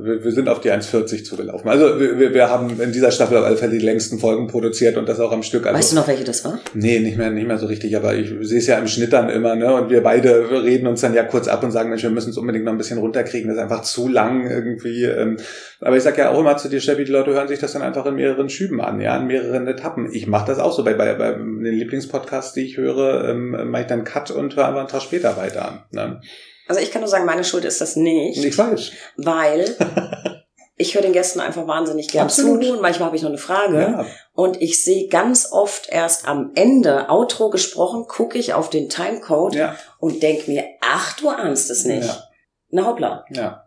wir, wir sind auf die 1,40 zugelaufen. Also wir, wir- wir haben in dieser Staffel auf alle Fälle die längsten Folgen produziert und das auch am Stück. Also, weißt du noch, welche das war? Nee, nicht mehr, nicht mehr so richtig, aber ich sehe es ja im Schnitt dann immer, ne? Und wir beide reden uns dann ja kurz ab und sagen, Mensch, wir müssen es unbedingt noch ein bisschen runterkriegen, das ist einfach zu lang irgendwie. Ähm, aber ich sag ja auch immer zu dir, Steffi, die Leute hören sich das dann einfach in mehreren Schüben an, ja, in mehreren Etappen. Ich mache das auch so bei, bei, bei den Lieblingspodcasts, die ich höre, ähm, mache ich dann Cut und höre einfach einen Tag später weiter an. Ne? Also ich kann nur sagen, meine Schuld ist das nicht, Ich weiß. weil ich höre den Gästen einfach wahnsinnig gern Absolut. zu und manchmal habe ich noch eine Frage. Ja, Und ich sehe ganz oft erst am Ende, Outro gesprochen, gucke ich auf den Timecode ja, und denk mir, ach, du ahnst es nicht. Ja. Na hoppla. ja.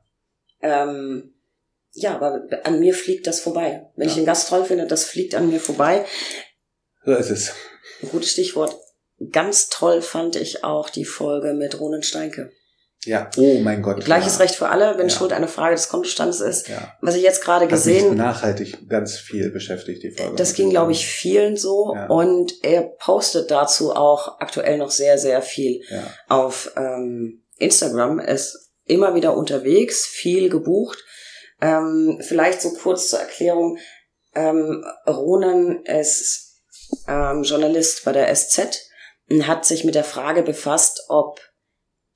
Ähm, ja, aber an mir fliegt das vorbei. Wenn Ja. ich den Gast toll finde, das fliegt an mir vorbei. So ist es. Ein gutes Stichwort. Ganz toll fand ich auch die Folge mit Ronen Steinke. Ja, oh mein Gott. Gleiches ja. Recht für alle, wenn Ja. Schuld eine Frage des Kontostandes ist. Ja. Was ich jetzt gerade gesehen, nachhaltig ganz viel beschäftigt, die Folge. das ging, glaube ich, vielen so. Ja. Und er postet dazu auch aktuell noch sehr, sehr viel Ja. auf ähm, Instagram. Ist immer wieder unterwegs, viel gebucht. Ähm, vielleicht so kurz zur Erklärung. Ähm, Ronan ist ähm, Journalist bei der SZ und hat sich mit der Frage befasst, ob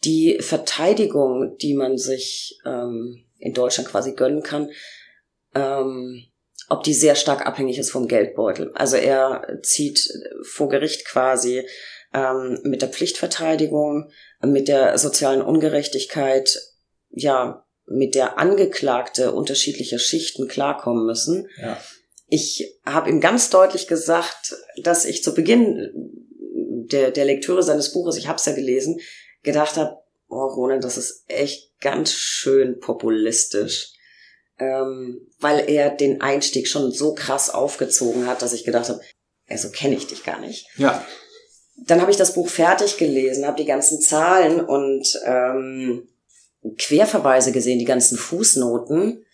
die Verteidigung, die man sich ähm, in Deutschland quasi gönnen kann, ähm, ob die sehr stark abhängig ist vom Geldbeutel. Also er zieht vor Gericht quasi ähm, mit der Pflichtverteidigung, mit der sozialen Ungerechtigkeit, ja, mit der Angeklagte unterschiedlicher Schichten klarkommen müssen. Ja. Ich habe ihm ganz deutlich gesagt, dass ich zu Beginn der, der Lektüre seines Buches, ich habe es ja gelesen, gedacht habe, oh Roland, das ist echt ganz schön populistisch. Ähm, weil er den Einstieg schon so krass aufgezogen hat, dass ich gedacht habe, ey, so kenne ich dich gar nicht. Ja. Dann habe ich das Buch fertig gelesen, habe die ganzen Zahlen und ähm, Querverweise gesehen, die ganzen Fußnoten.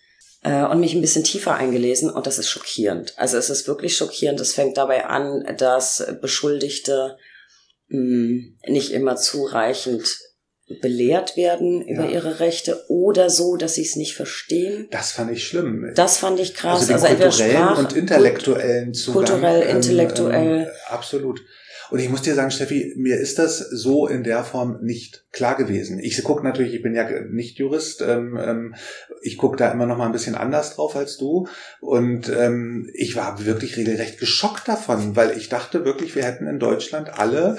äh, und mich ein bisschen tiefer eingelesen und das ist schockierend. Also es ist wirklich schockierend. Es fängt dabei an, dass Beschuldigte mh, hm, nicht immer zureichend belehrt werden über ja. ihre Rechte oder so, dass sie es nicht verstehen. Das fand ich schlimm. Das fand ich krass. Also, den also kulturellen und intellektuellen Zugang. Kulturell, ähm, intellektuell. Ähm, absolut. Und ich muss dir sagen, Steffi, mir ist das so in der Form nicht klar gewesen. Ich gucke natürlich, ich bin ja nicht Jurist, ähm, ähm, ich gucke da immer noch mal ein bisschen anders drauf als du. Und ähm, ich war wirklich regelrecht geschockt davon, weil ich dachte wirklich, wir hätten in Deutschland alle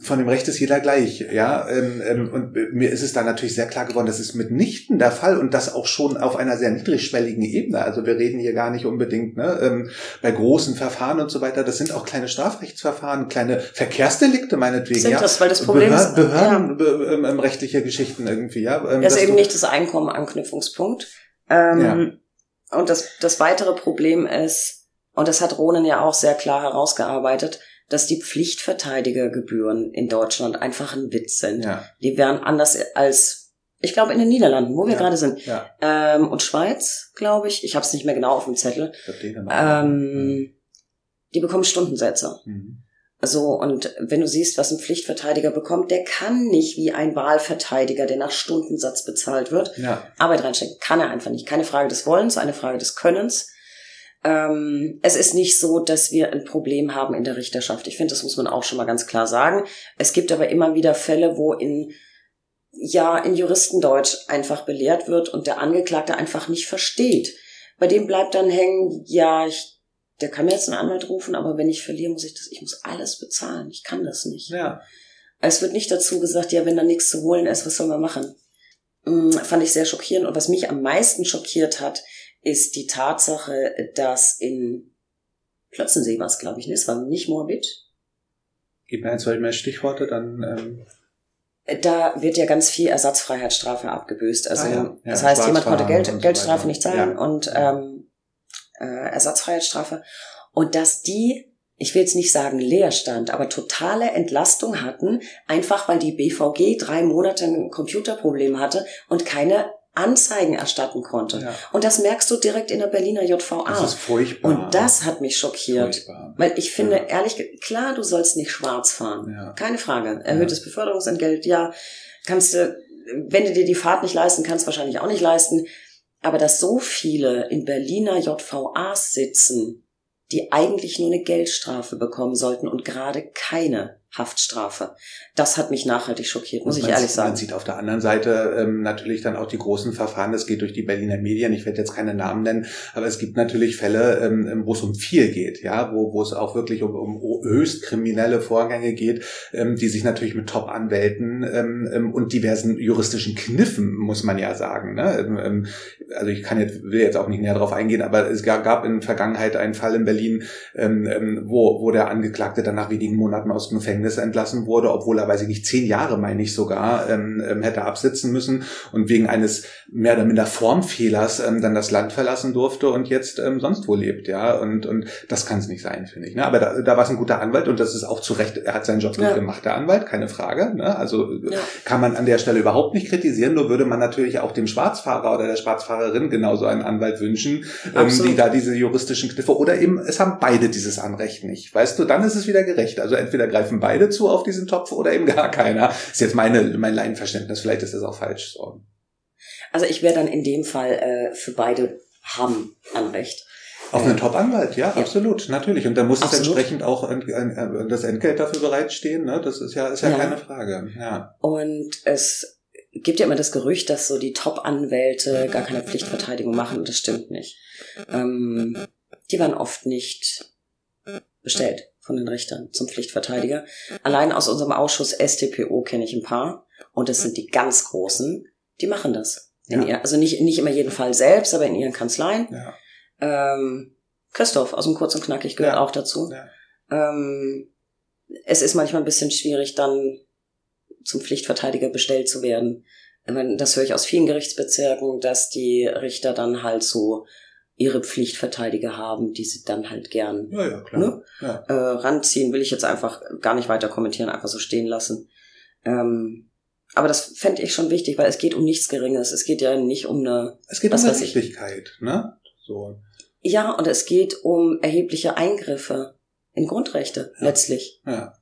von dem Recht ist jeder gleich, ja. Ähm, ähm, und mir ist es da natürlich sehr klar geworden, das ist mitnichten der Fall und das auch schon auf einer sehr niedrigschwelligen Ebene. Also wir reden hier gar nicht unbedingt ne, ähm, bei großen Verfahren und so weiter. Das sind auch kleine Strafrechtsverfahren, kleine Verkehrsdelikte meinetwegen. Sind ja. das, weil das Problem Behör ist Behörden, ja. ähm, rechtliche Geschichten irgendwie, ja. Das ist eben nicht das Einkommen-Anknüpfungspunkt. Ähm, ja. Und das, das weitere Problem ist, und das hat Ronen ja auch sehr klar herausgearbeitet, dass die Pflichtverteidigergebühren in Deutschland einfach ein Witz sind. Ja. Die wären anders als, ich glaube, in den Niederlanden, wo wir ja. gerade sind. Ja. Ähm, und Schweiz, glaube ich. Ich habe es nicht mehr genau auf dem Zettel. Ähm, mhm. Die bekommen Stundensätze. Mhm. So, und wenn du siehst, was ein Pflichtverteidiger bekommt, der kann nicht wie ein Wahlverteidiger, der nach Stundensatz bezahlt wird, ja. Arbeit reinstecken. Kann er einfach nicht. Keine Frage des Wollens, eine Frage des Könnens. Ähm, es ist nicht so, dass wir ein Problem haben in der Richterschaft. Ich finde, das muss man auch schon mal ganz klar sagen. Es gibt aber immer wieder Fälle, wo in ja in Juristendeutsch einfach belehrt wird und der Angeklagte einfach nicht versteht. Bei dem bleibt dann hängen, ja, ich, der kann mir jetzt einen Anwalt rufen, aber wenn ich verliere, muss ich das, ich muss alles bezahlen. Ich kann das nicht. Ja. Es wird nicht dazu gesagt, ja, wenn da nichts zu holen ist, was soll man machen? Hm, fand ich sehr schockierend. Und was mich am meisten schockiert hat, ist die Tatsache, dass in Plötzensee war es, glaube ich, ne? es war nicht Morbid. Gib mir ein, zwei mehr Stichworte, dann... Ähm da wird ja ganz viel Ersatzfreiheitsstrafe abgebüßt. Also ah, ja. Ja, das heißt, jemand konnte Geld, Geldstrafe so nicht zahlen ja. und ähm, äh, Ersatzfreiheitsstrafe. Und dass die, ich will jetzt nicht sagen Leerstand, aber totale Entlastung hatten, einfach weil die BVG drei Monate ein Computerproblem hatte und keine Anzeigen erstatten konnte. Ja. Und das merkst du direkt in der Berliner JVA. Das ist furchtbar. Und das hat mich schockiert. Furchtbar. Weil ich finde, ja. ehrlich, klar, du sollst nicht schwarz fahren. Ja. Keine Frage. Erhöhtes Beförderungsentgelt, ja. Kannst du, wenn du dir die Fahrt nicht leisten kannst, wahrscheinlich auch nicht leisten. Aber dass so viele in Berliner JVAs sitzen, die eigentlich nur eine Geldstrafe bekommen sollten und gerade keine Haftstrafe. Das hat mich nachhaltig schockiert, muss ich ehrlich sagen. Man sieht auf der anderen Seite ähm, natürlich dann auch die großen Verfahren. Das geht durch die Berliner Medien. Ich werde jetzt keine Namen nennen, aber es gibt natürlich Fälle, ähm, ähm wo es um viel geht, ja, wo, wo es auch wirklich um, um höchst kriminelle Vorgänge geht, ähm, die sich natürlich mit Top-Anwälten ähm, ähm und diversen juristischen Kniffen, muss man ja sagen. Ne? Ähm, ähm, also ich kann jetzt will jetzt auch nicht näher darauf eingehen, aber es gab, gab in Vergangenheit einen Fall in Berlin, ähm, wo, wo der Angeklagte dann nach wenigen Monaten aus dem Gefängnis Gefängnis entlassen wurde, obwohl er, weiß ich nicht, zehn Jahre, meine ich sogar, ähm, ähm, hätte absitzen müssen und wegen eines mehr oder minder Formfehlers ähm, dann das Land verlassen durfte und jetzt ähm, sonst wo lebt, ja. Und, und das kann es nicht sein, finde ich. Ne? Aber da, da war es ein guter Anwalt und das ist auch zu Recht, er hat seinen Job ja. gut gemacht, der Anwalt, keine Frage. Ne? Also ja. kann man an der Stelle überhaupt nicht kritisieren, nur würde man natürlich auch dem Schwarzfahrer oder der Schwarzfahrerin genauso einen Anwalt wünschen, ähm, die da diese juristischen Kniffe oder eben es haben beide dieses Anrecht nicht. Weißt du, dann ist es wieder gerecht. Also entweder greifen beide beide zu auf diesen Topf oder eben gar keiner. Ist jetzt meine, mein Laienverständnis. Vielleicht ist das auch falsch. So. Also ich wäre dann in dem Fall äh, für beide haben Anrecht. Auf einen Top-Anwalt, ja, ja, absolut, natürlich. Und da muss absolut. es entsprechend auch ein, ein, ein, das Entgelt dafür bereitstehen. Ne? Das ist ja, ist ja, ja keine Frage. Ja. Und es gibt ja immer das Gerücht, dass so die Top-Anwälte gar keine Pflichtverteidigung machen. Und das stimmt nicht. Ähm, die waren oft nicht bestellt von den Richtern zum Pflichtverteidiger. Allein aus unserem Ausschuss STPO kenne ich ein paar. Und das sind die ganz Großen, die machen das. Ja. Ihr, also nicht, nicht immer jeden Fall selbst, aber in ihren Kanzleien. Ja. Ähm, Christoph aus dem Kurz und Knackig gehört ja. auch dazu. Ähm, es ist manchmal ein bisschen schwierig, dann zum Pflichtverteidiger bestellt zu werden. Das höre ich aus vielen Gerichtsbezirken, dass die Richter dann halt so ihre Pflichtverteidiger haben, die sie dann halt gern ja, ja. Ne? Ja. Äh, ranziehen, will ich jetzt einfach gar nicht weiter kommentieren, einfach so stehen lassen. Ähm, aber das fände ich schon wichtig, weil es geht um nichts Geringes. Es geht ja nicht um eine. Es geht um weiß ich. Gerechtigkeit, ne? So. Ja, und es geht um erhebliche Eingriffe in Grundrechte letztlich. Ja.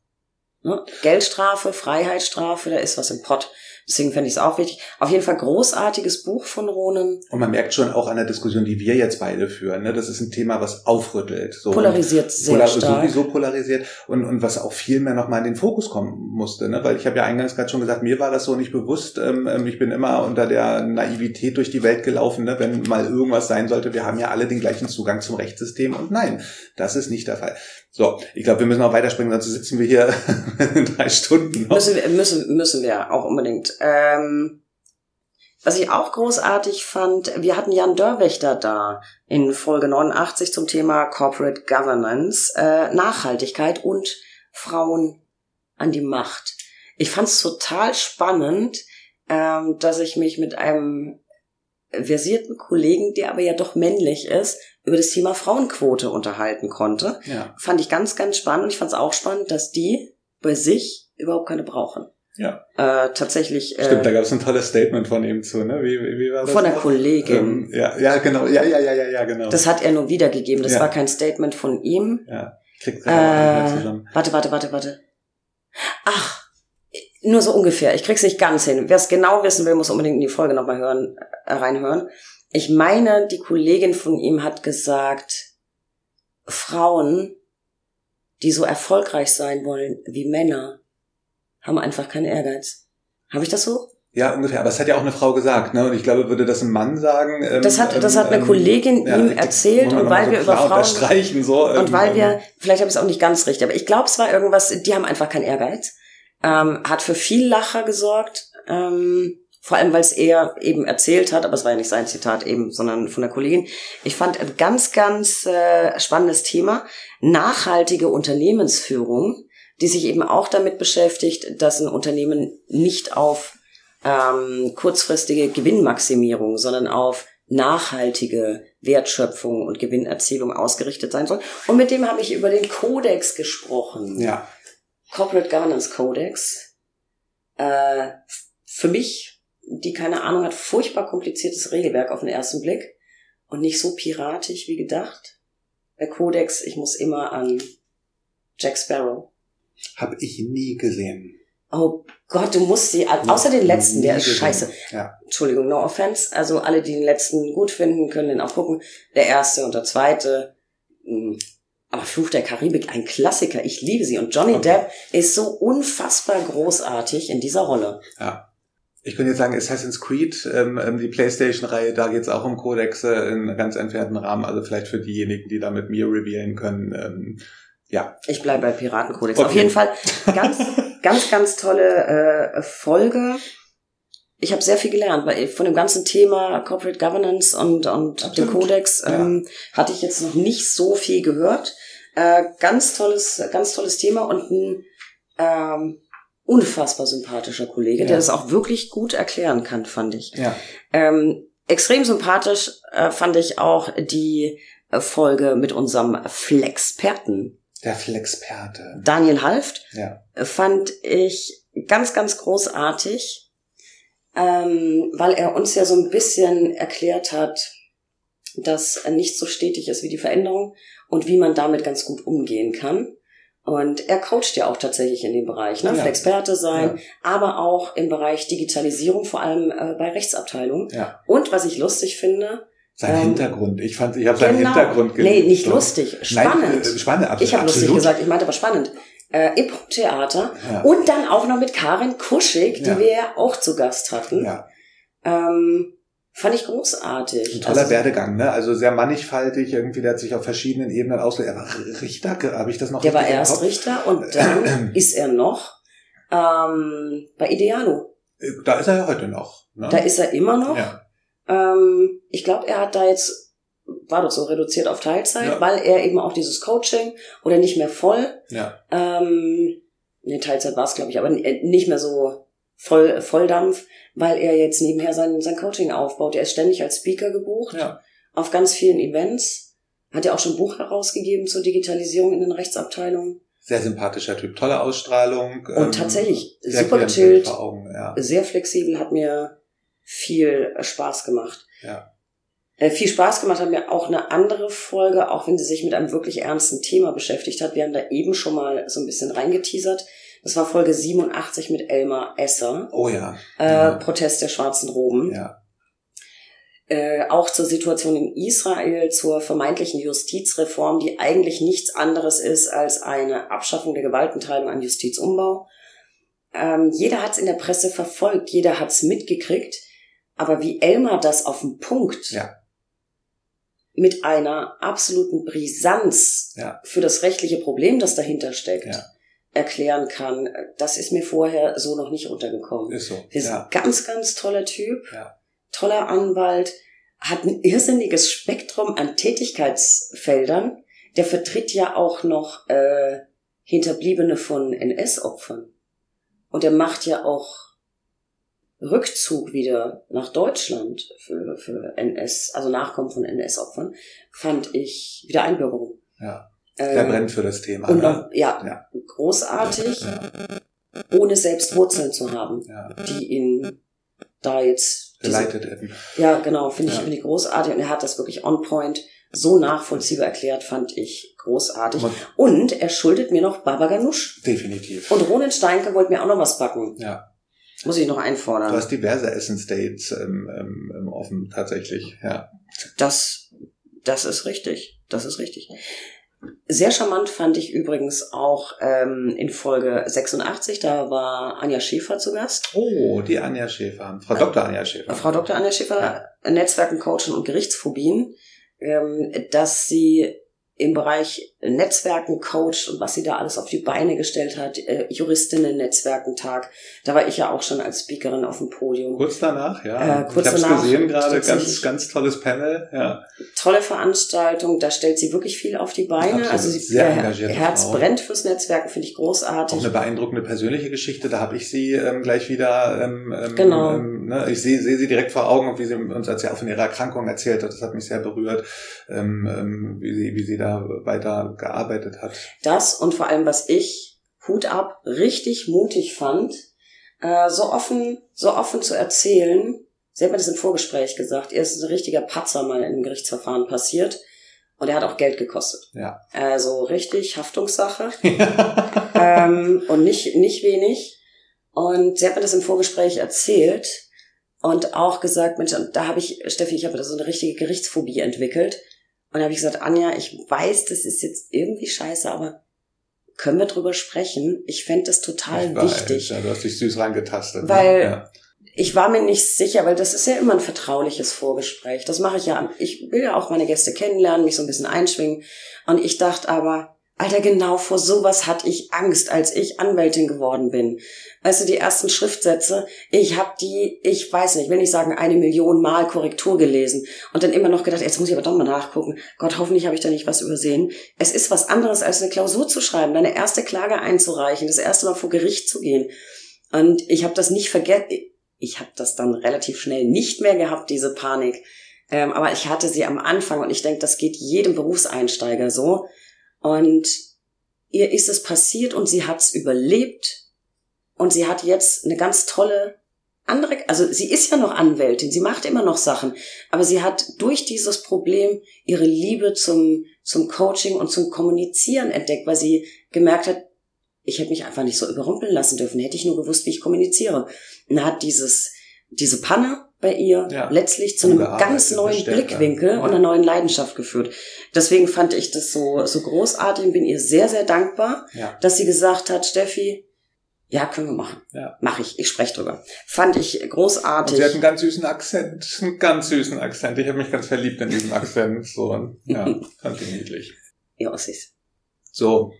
Ne? Geldstrafe, Freiheitsstrafe, da ist was im Pott. Deswegen fände ich es auch wichtig. Auf jeden Fall großartiges Buch von Ronen. Und man merkt schon auch an der Diskussion, die wir jetzt beide führen, ne, das ist ein Thema, was aufrüttelt. So. Polarisiert sehr Polar stark. sowieso polarisiert und, und was auch viel mehr nochmal in den Fokus kommen musste, ne? weil ich habe ja eingangs gerade schon gesagt, mir war das so nicht bewusst. Ähm, ähm, ich bin immer unter der Naivität durch die Welt gelaufen, ne? wenn mal irgendwas sein sollte, wir haben ja alle den gleichen Zugang zum Rechtssystem und nein, das ist nicht der Fall. So, ich glaube, wir müssen auch weiterspringen, sonst sitzen wir hier drei Stunden noch. Müssen wir, müssen, müssen wir auch unbedingt. Ähm, was ich auch großartig fand, wir hatten Jan Dörwächter da in Folge 89 zum Thema Corporate Governance, äh, Nachhaltigkeit und Frauen an die Macht. Ich fand es total spannend, ähm, dass ich mich mit einem versierten Kollegen, der aber ja doch männlich ist, über das Thema Frauenquote unterhalten konnte. Ja, Fand ich ganz, ganz spannend. Und ich fand es auch spannend, dass die bei sich überhaupt keine brauchen. ja. Äh, tatsächlich äh, Stimmt, da gab es ein tolles Statement von ihm zu, ne? Wie, wie, war das? von der? Kollegin. Ähm, ja, ja, genau. Ja, ja, ja, ja, ja, genau. Das hat er nur wiedergegeben. Das Ja. war kein Statement von ihm. ja, ich krieg gerade auch nicht mehr Äh, zusammen. warte, warte, warte, warte. Ach, nur so ungefähr. Ich krieg's nicht ganz hin. Wer es genau wissen will, muss unbedingt in die Folge nochmal hören, äh, reinhören. Ich meine, die Kollegin von ihm hat gesagt, Frauen, die so erfolgreich sein wollen wie Männer, haben einfach keinen Ehrgeiz. Habe ich das so? Ja, ungefähr. Aber es hat ja auch eine Frau gesagt, ne? Und ich glaube, würde das ein Mann sagen. Ähm, Das hat, das hat eine ähm, Kollegin ja, ihm erzählt und weil so wir über Frauen unterstreichen so und ähm, weil ähm, wir, vielleicht habe ich es auch nicht ganz richtig, aber ich glaube, es war irgendwas, die haben einfach keinen Ehrgeiz, ähm, hat für viel Lacher gesorgt, ähm, vor allem weil es er eben erzählt hat, aber es war ja nicht sein Zitat eben, sondern von der Kollegin. Ich fand ein ganz, ganz äh, spannendes Thema, nachhaltige Unternehmensführung, die sich eben auch damit beschäftigt, dass ein Unternehmen nicht auf ähm, kurzfristige Gewinnmaximierung, sondern auf nachhaltige Wertschöpfung und Gewinnerzielung ausgerichtet sein soll. Und mit dem habe ich über den Kodex gesprochen. ja, Corporate Governance Codex. Äh, für mich, die keine Ahnung hat, furchtbar kompliziertes Regelwerk auf den ersten Blick und nicht so piratisch wie gedacht. Bei Codex, ich muss immer an Jack Sparrow. habe ich nie gesehen. Oh Gott, du musst die, außer den letzten, der ist gesehen. scheiße. Ja, Entschuldigung, no offense. Also alle, die den letzten gut finden, können den auch gucken. Der erste und der zweite. mh, Aber Fluch der Karibik, ein Klassiker. Ich liebe sie. Und Johnny Okay. Depp ist so unfassbar großartig in dieser Rolle. ja. Ich könnte jetzt sagen, Assassin's Creed, ähm, ähm, die Playstation-Reihe, da geht's auch um Kodexe in ganz entfernten Rahmen. Also vielleicht für diejenigen, die da mit mir revealen können. Ähm, ja, Ich bleibe bei Piratenkodex. Okay. Auf jeden Fall ganz, ganz, ganz tolle äh, Folge. Ich habe sehr viel gelernt, weil von dem ganzen Thema Corporate Governance und, und dem Absolut. Kodex ähm, hatte ich jetzt noch nicht so viel gehört. Äh, ganz tolles, ganz tolles Thema und ein ähm, unfassbar sympathischer Kollege, Ja. der das auch wirklich gut erklären kann, fand ich. ja, Ähm, extrem sympathisch äh, fand ich auch die Folge mit unserem Flexperten der Flexperte. Daniel Halft Ja, fand ich ganz, ganz großartig, ähm, weil er uns ja so ein bisschen erklärt hat, dass nicht so stetig ist wie die Veränderung und wie man damit ganz gut umgehen kann. Und er coacht ja auch tatsächlich in dem Bereich, ne? Ja. Flexperte sein, Ja. aber auch im Bereich Digitalisierung, vor allem äh, bei Rechtsabteilungen. ja. Und was ich lustig finde, Sein Ähm, Hintergrund. Ich fand, ich habe seinen genau. Hintergrund Nee, nicht so. lustig, spannend. Nein, äh, spannend, absolut. ich habe lustig gesagt, ich meinte aber spannend. Äh, Impro-Theater Ja. und dann auch noch mit Karin Kuschig, die wir ja auch zu Gast hatten. Ja, Ähm, fand ich großartig. ein toller Also, Werdegang, ne? Also sehr mannigfaltig, irgendwie, der hat sich auf verschiedenen Ebenen ausgelegt. Er war Richter, habe ich das noch Der war erst? Richter und dann ist er noch ähm, bei Idealo. Äh, Da ist er ja heute noch. Ne? Da ist er immer noch. ja. Ähm, ich glaube, er hat da jetzt, war doch so reduziert auf Teilzeit, Ja. weil er eben auch dieses Coaching oder nicht mehr voll, ja, ähm, ne, Teilzeit war es, glaube ich, aber n- nicht mehr so voll, Volldampf, weil er jetzt nebenher sein, sein Coaching aufbaut. Er ist ständig als Speaker gebucht ja, auf ganz vielen Events. Hat ja auch schon ein Buch herausgegeben zur Digitalisierung in den Rechtsabteilungen. Sehr sympathischer Typ, tolle Ausstrahlung. Und ähm, tatsächlich super gechillt, ja. sehr flexibel, hat mir viel Spaß gemacht. Ja. Äh, viel Spaß gemacht hat mir auch eine andere Folge, auch wenn sie sich mit einem wirklich ernsten Thema beschäftigt hat. Wir haben da eben schon mal so ein bisschen reingeteasert. Das war Folge 87 mit Elmar Esser, Oh ja. äh, Ja. Protest der schwarzen Roben. Ja. Äh, auch zur Situation in Israel, zur vermeintlichen Justizreform, die eigentlich nichts anderes ist als eine Abschaffung der Gewaltenteilung an Justizumbau. Ähm, jeder hat es in der Presse verfolgt, jeder hat es mitgekriegt, aber wie Elmar das auf den Punkt Ja. mit einer absoluten Brisanz Ja. für das rechtliche Problem, das dahinter steckt, Ja. Erklären kann, das ist mir vorher so noch nicht untergekommen. Ist so. Sind Ja. ganz, ganz toller Typ, Ja. toller Anwalt, hat ein irrsinniges Spektrum an Tätigkeitsfeldern. Der vertritt ja auch noch äh, Hinterbliebene von NS-Opfern. Und er macht ja auch Rückzug wieder nach Deutschland für, für NS, also Nachkommen von NS-Opfern, fand ich wieder Einbürgerung. Ja. Ähm, Der brennt für das Thema. und ne? noch, ja, Ja. großartig, Ja. ohne selbst Wurzeln zu haben, Ja. die ihn da jetzt Geleitet eben. Ja, genau, finde ich, finde ich großartig. Und er hat das wirklich on point so nachvollziehbar erklärt, fand ich großartig. Man- Und er schuldet mir noch Baba Ganoush. Definitiv. Und Ronen Steinke wollte mir auch noch was backen. Ja. Muss ich noch Du einfordern. hast diverse Essence-Dates ähm, ähm, ähm, offen, tatsächlich. Ja. Das, das ist richtig. Das ist richtig. Sehr charmant fand ich übrigens auch ähm, in Folge 86, da war Anja Schäfer zu Gast. Oh, die Anja Schäfer. Frau Dr. Anja Schäfer. Frau Dr. Anja Schäfer, Ja. Netzwerken, Coaching und Gerichtsphobien, ähm, dass sie im Bereich Netzwerken coacht und was sie da alles auf die Beine gestellt hat, äh, Juristinnen-Netzwerkentag. Da war ich ja auch schon als Speakerin auf dem Podium. Kurz danach, ja. Äh, kurz ich habe gesehen gerade, ganz, ganz tolles Panel. Ja. Tolle Veranstaltung, da stellt sie wirklich viel auf die Beine. Absolut. Also sie, Sehr ihr engagierte Herz Frau. brennt fürs Netzwerken, finde ich großartig. Auch eine beeindruckende persönliche Geschichte. Da habe ich sie ähm, gleich wieder. Ähm, ähm, Genau. Ähm, ne, ich sehe sehe sie direkt vor Augen, wie sie uns als ja auch von ihrer Erkrankung erzählt hat. Das hat mich sehr berührt, ähm, ähm, wie sie wie sie da weiter gearbeitet hat. Das und vor allem, was ich, Hut ab, richtig mutig fand, äh, so offen, so offen zu erzählen. Sie hat mir das im Vorgespräch gesagt. Ihr ist ein richtiger Patzer mal in einem Gerichtsverfahren passiert. Und er hat auch Geld gekostet. Ja. Also richtig Haftungssache. ähm, und nicht, nicht wenig. Und sie hat mir das im Vorgespräch erzählt und auch gesagt, Mensch, und da habe ich, Steffi, ich habe da so eine richtige Gerichtsphobie entwickelt. Und da habe ich gesagt, Anja, ich weiß, das ist jetzt irgendwie scheiße, aber können wir drüber sprechen? Ich fände das total weiß, wichtig. Ja, du hast dich süß reingetastet. ne? Weil- ja. Ich war mir nicht sicher, weil das ist ja immer ein vertrauliches Vorgespräch. Das mache ich ja. Ich will ja auch meine Gäste kennenlernen, mich so ein bisschen einschwingen. Und ich dachte aber, Alter, genau vor sowas hatte ich Angst, als ich Anwältin geworden bin. Weißt du, die ersten Schriftsätze, ich habe die, ich weiß nicht, will nicht sagen, eine Million Mal Korrektur gelesen und dann immer noch gedacht, jetzt muss ich aber doch mal nachgucken. Gott, hoffentlich habe ich da nicht was übersehen. Es ist was anderes, als eine Klausur zu schreiben, deine erste Klage einzureichen, das erste Mal vor Gericht zu gehen. Und ich habe das nicht vergessen. Ich habe das dann relativ schnell nicht mehr gehabt, diese Panik. Ähm, aber ich hatte sie am Anfang und ich denke, das geht jedem Berufseinsteiger so. Und ihr ist es passiert und sie hat's überlebt. Und sie hat jetzt eine ganz tolle andere, also sie ist ja noch Anwältin, sie macht immer noch Sachen, aber sie hat durch dieses Problem ihre Liebe zum, zum Coaching und zum Kommunizieren entdeckt, weil sie gemerkt hat, ich hätte mich einfach nicht so überrumpeln lassen dürfen, hätte ich nur gewusst, wie ich kommuniziere. Und hat dieses, diese Panne bei ihr Ja. letztlich zu einem ganz neuen bestärkt, Blickwinkel ja. und einer neuen Leidenschaft geführt. Deswegen fand ich das so, so großartig und bin ihr sehr, sehr dankbar, Ja. dass sie gesagt hat, Steffi, ja, können wir machen. Ja. Mach ich, ich spreche drüber. Fand ich Und großartig. sie hat einen ganz süßen Akzent, einen ganz süßen Akzent. Ich habe mich ganz verliebt in diesen Akzent. So, und, ja, fand ich niedlich. ja, Ossis. So,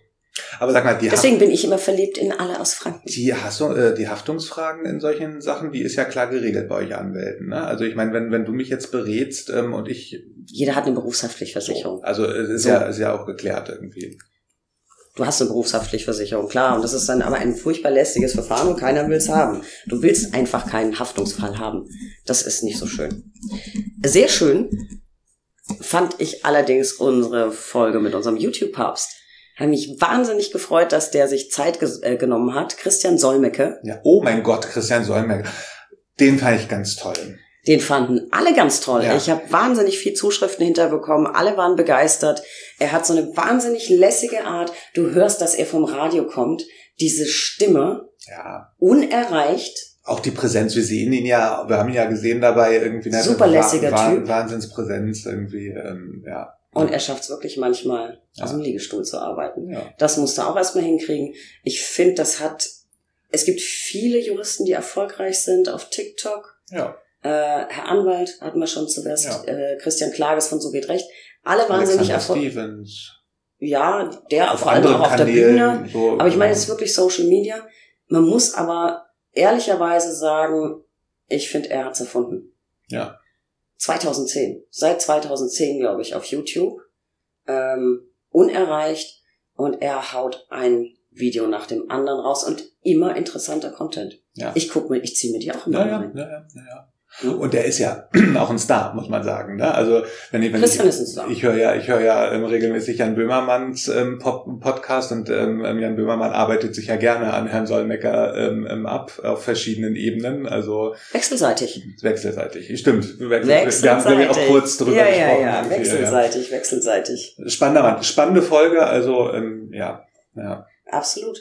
aber sag mal, die, Deswegen bin ich immer verliebt in alle aus Franken. die, Hassung, äh, die Haftungsfragen in solchen Sachen, die ist ja klar geregelt bei euch Anwälten. Ne? Also ich meine, wenn, wenn du mich jetzt berätst ähm, und ich Jeder hat eine Berufshaftpflichtversicherung. also es ist So. ja ist ja auch geklärt irgendwie. Du hast eine Berufshaftpflichtversicherung, klar. Und das ist dann aber ein furchtbar lästiges Verfahren und keiner will es haben. Du willst einfach keinen Haftungsfall haben. Das ist nicht so schön. Sehr schön fand ich allerdings unsere Folge mit unserem YouTube-Papst. Habe mich wahnsinnig gefreut, dass der sich Zeit ges- äh, genommen hat. Christian Solmecke. Ja, oh mein Gott, Christian Solmecke. Den fand ich ganz toll. Den fanden alle ganz toll. Ja. Ich habe wahnsinnig viel Zuschriften hinterbekommen. Alle waren begeistert. Er hat so eine wahnsinnig lässige Art. Du hörst, dass er vom Radio kommt. Diese Stimme, Ja. unerreicht. Auch die Präsenz, wir sehen ihn ja, wir haben ihn ja gesehen dabei irgendwie. ne, Super lässiger Typ. Wahnsinnspräsenz irgendwie, ähm, ja. Und er schafft es wirklich manchmal, Ja. aus dem Liegestuhl zu arbeiten. ja. Das musste auch erstmal hinkriegen. Ich finde, das hat, es gibt viele Juristen, die erfolgreich sind auf TikTok. Ja. Äh, Herr Anwalt hatten wir schon zuerst, Ja. äh, Christian Klages von So geht Recht. Alle wahnsinnig erfolgreich. Stevens. Ja, der Auf vor allem auch auf der. Bühne. So, Aber ich meine, es genau. ist wirklich Social Media. Man muss aber ehrlicherweise sagen, ich finde, er hat's erfunden. Ja. 2010. Seit 2010, glaube ich, auf YouTube. Ähm, unerreicht. Und er haut ein Video nach dem anderen raus und immer interessanter Content. Ja. Ich guck mir, ich ziehe mir die auch immer Ja, ja, rein. ja, ja, ja. Mhm. Und der ist ja auch ein Star, muss man sagen. Ne? Also wenn ich, wenn Christian ich, ist ein Star. ich höre ja, ich höre ja ähm, regelmäßig Jan Böhmermanns ähm, Pop Podcast und ähm, Jan Böhmermann arbeitet sich ja gerne an Herrn Solmecker ähm, ähm, ab auf verschiedenen Ebenen, also Wechselseitig. wechselseitig. Stimmt, wir, wir haben glaube ich, auch kurz drüber ja, gesprochen. Ja, ja, wechselseitig, wechselseitig. Ja. Spannender Mann, spannende Folge, also ähm, ja, ja. Absolut.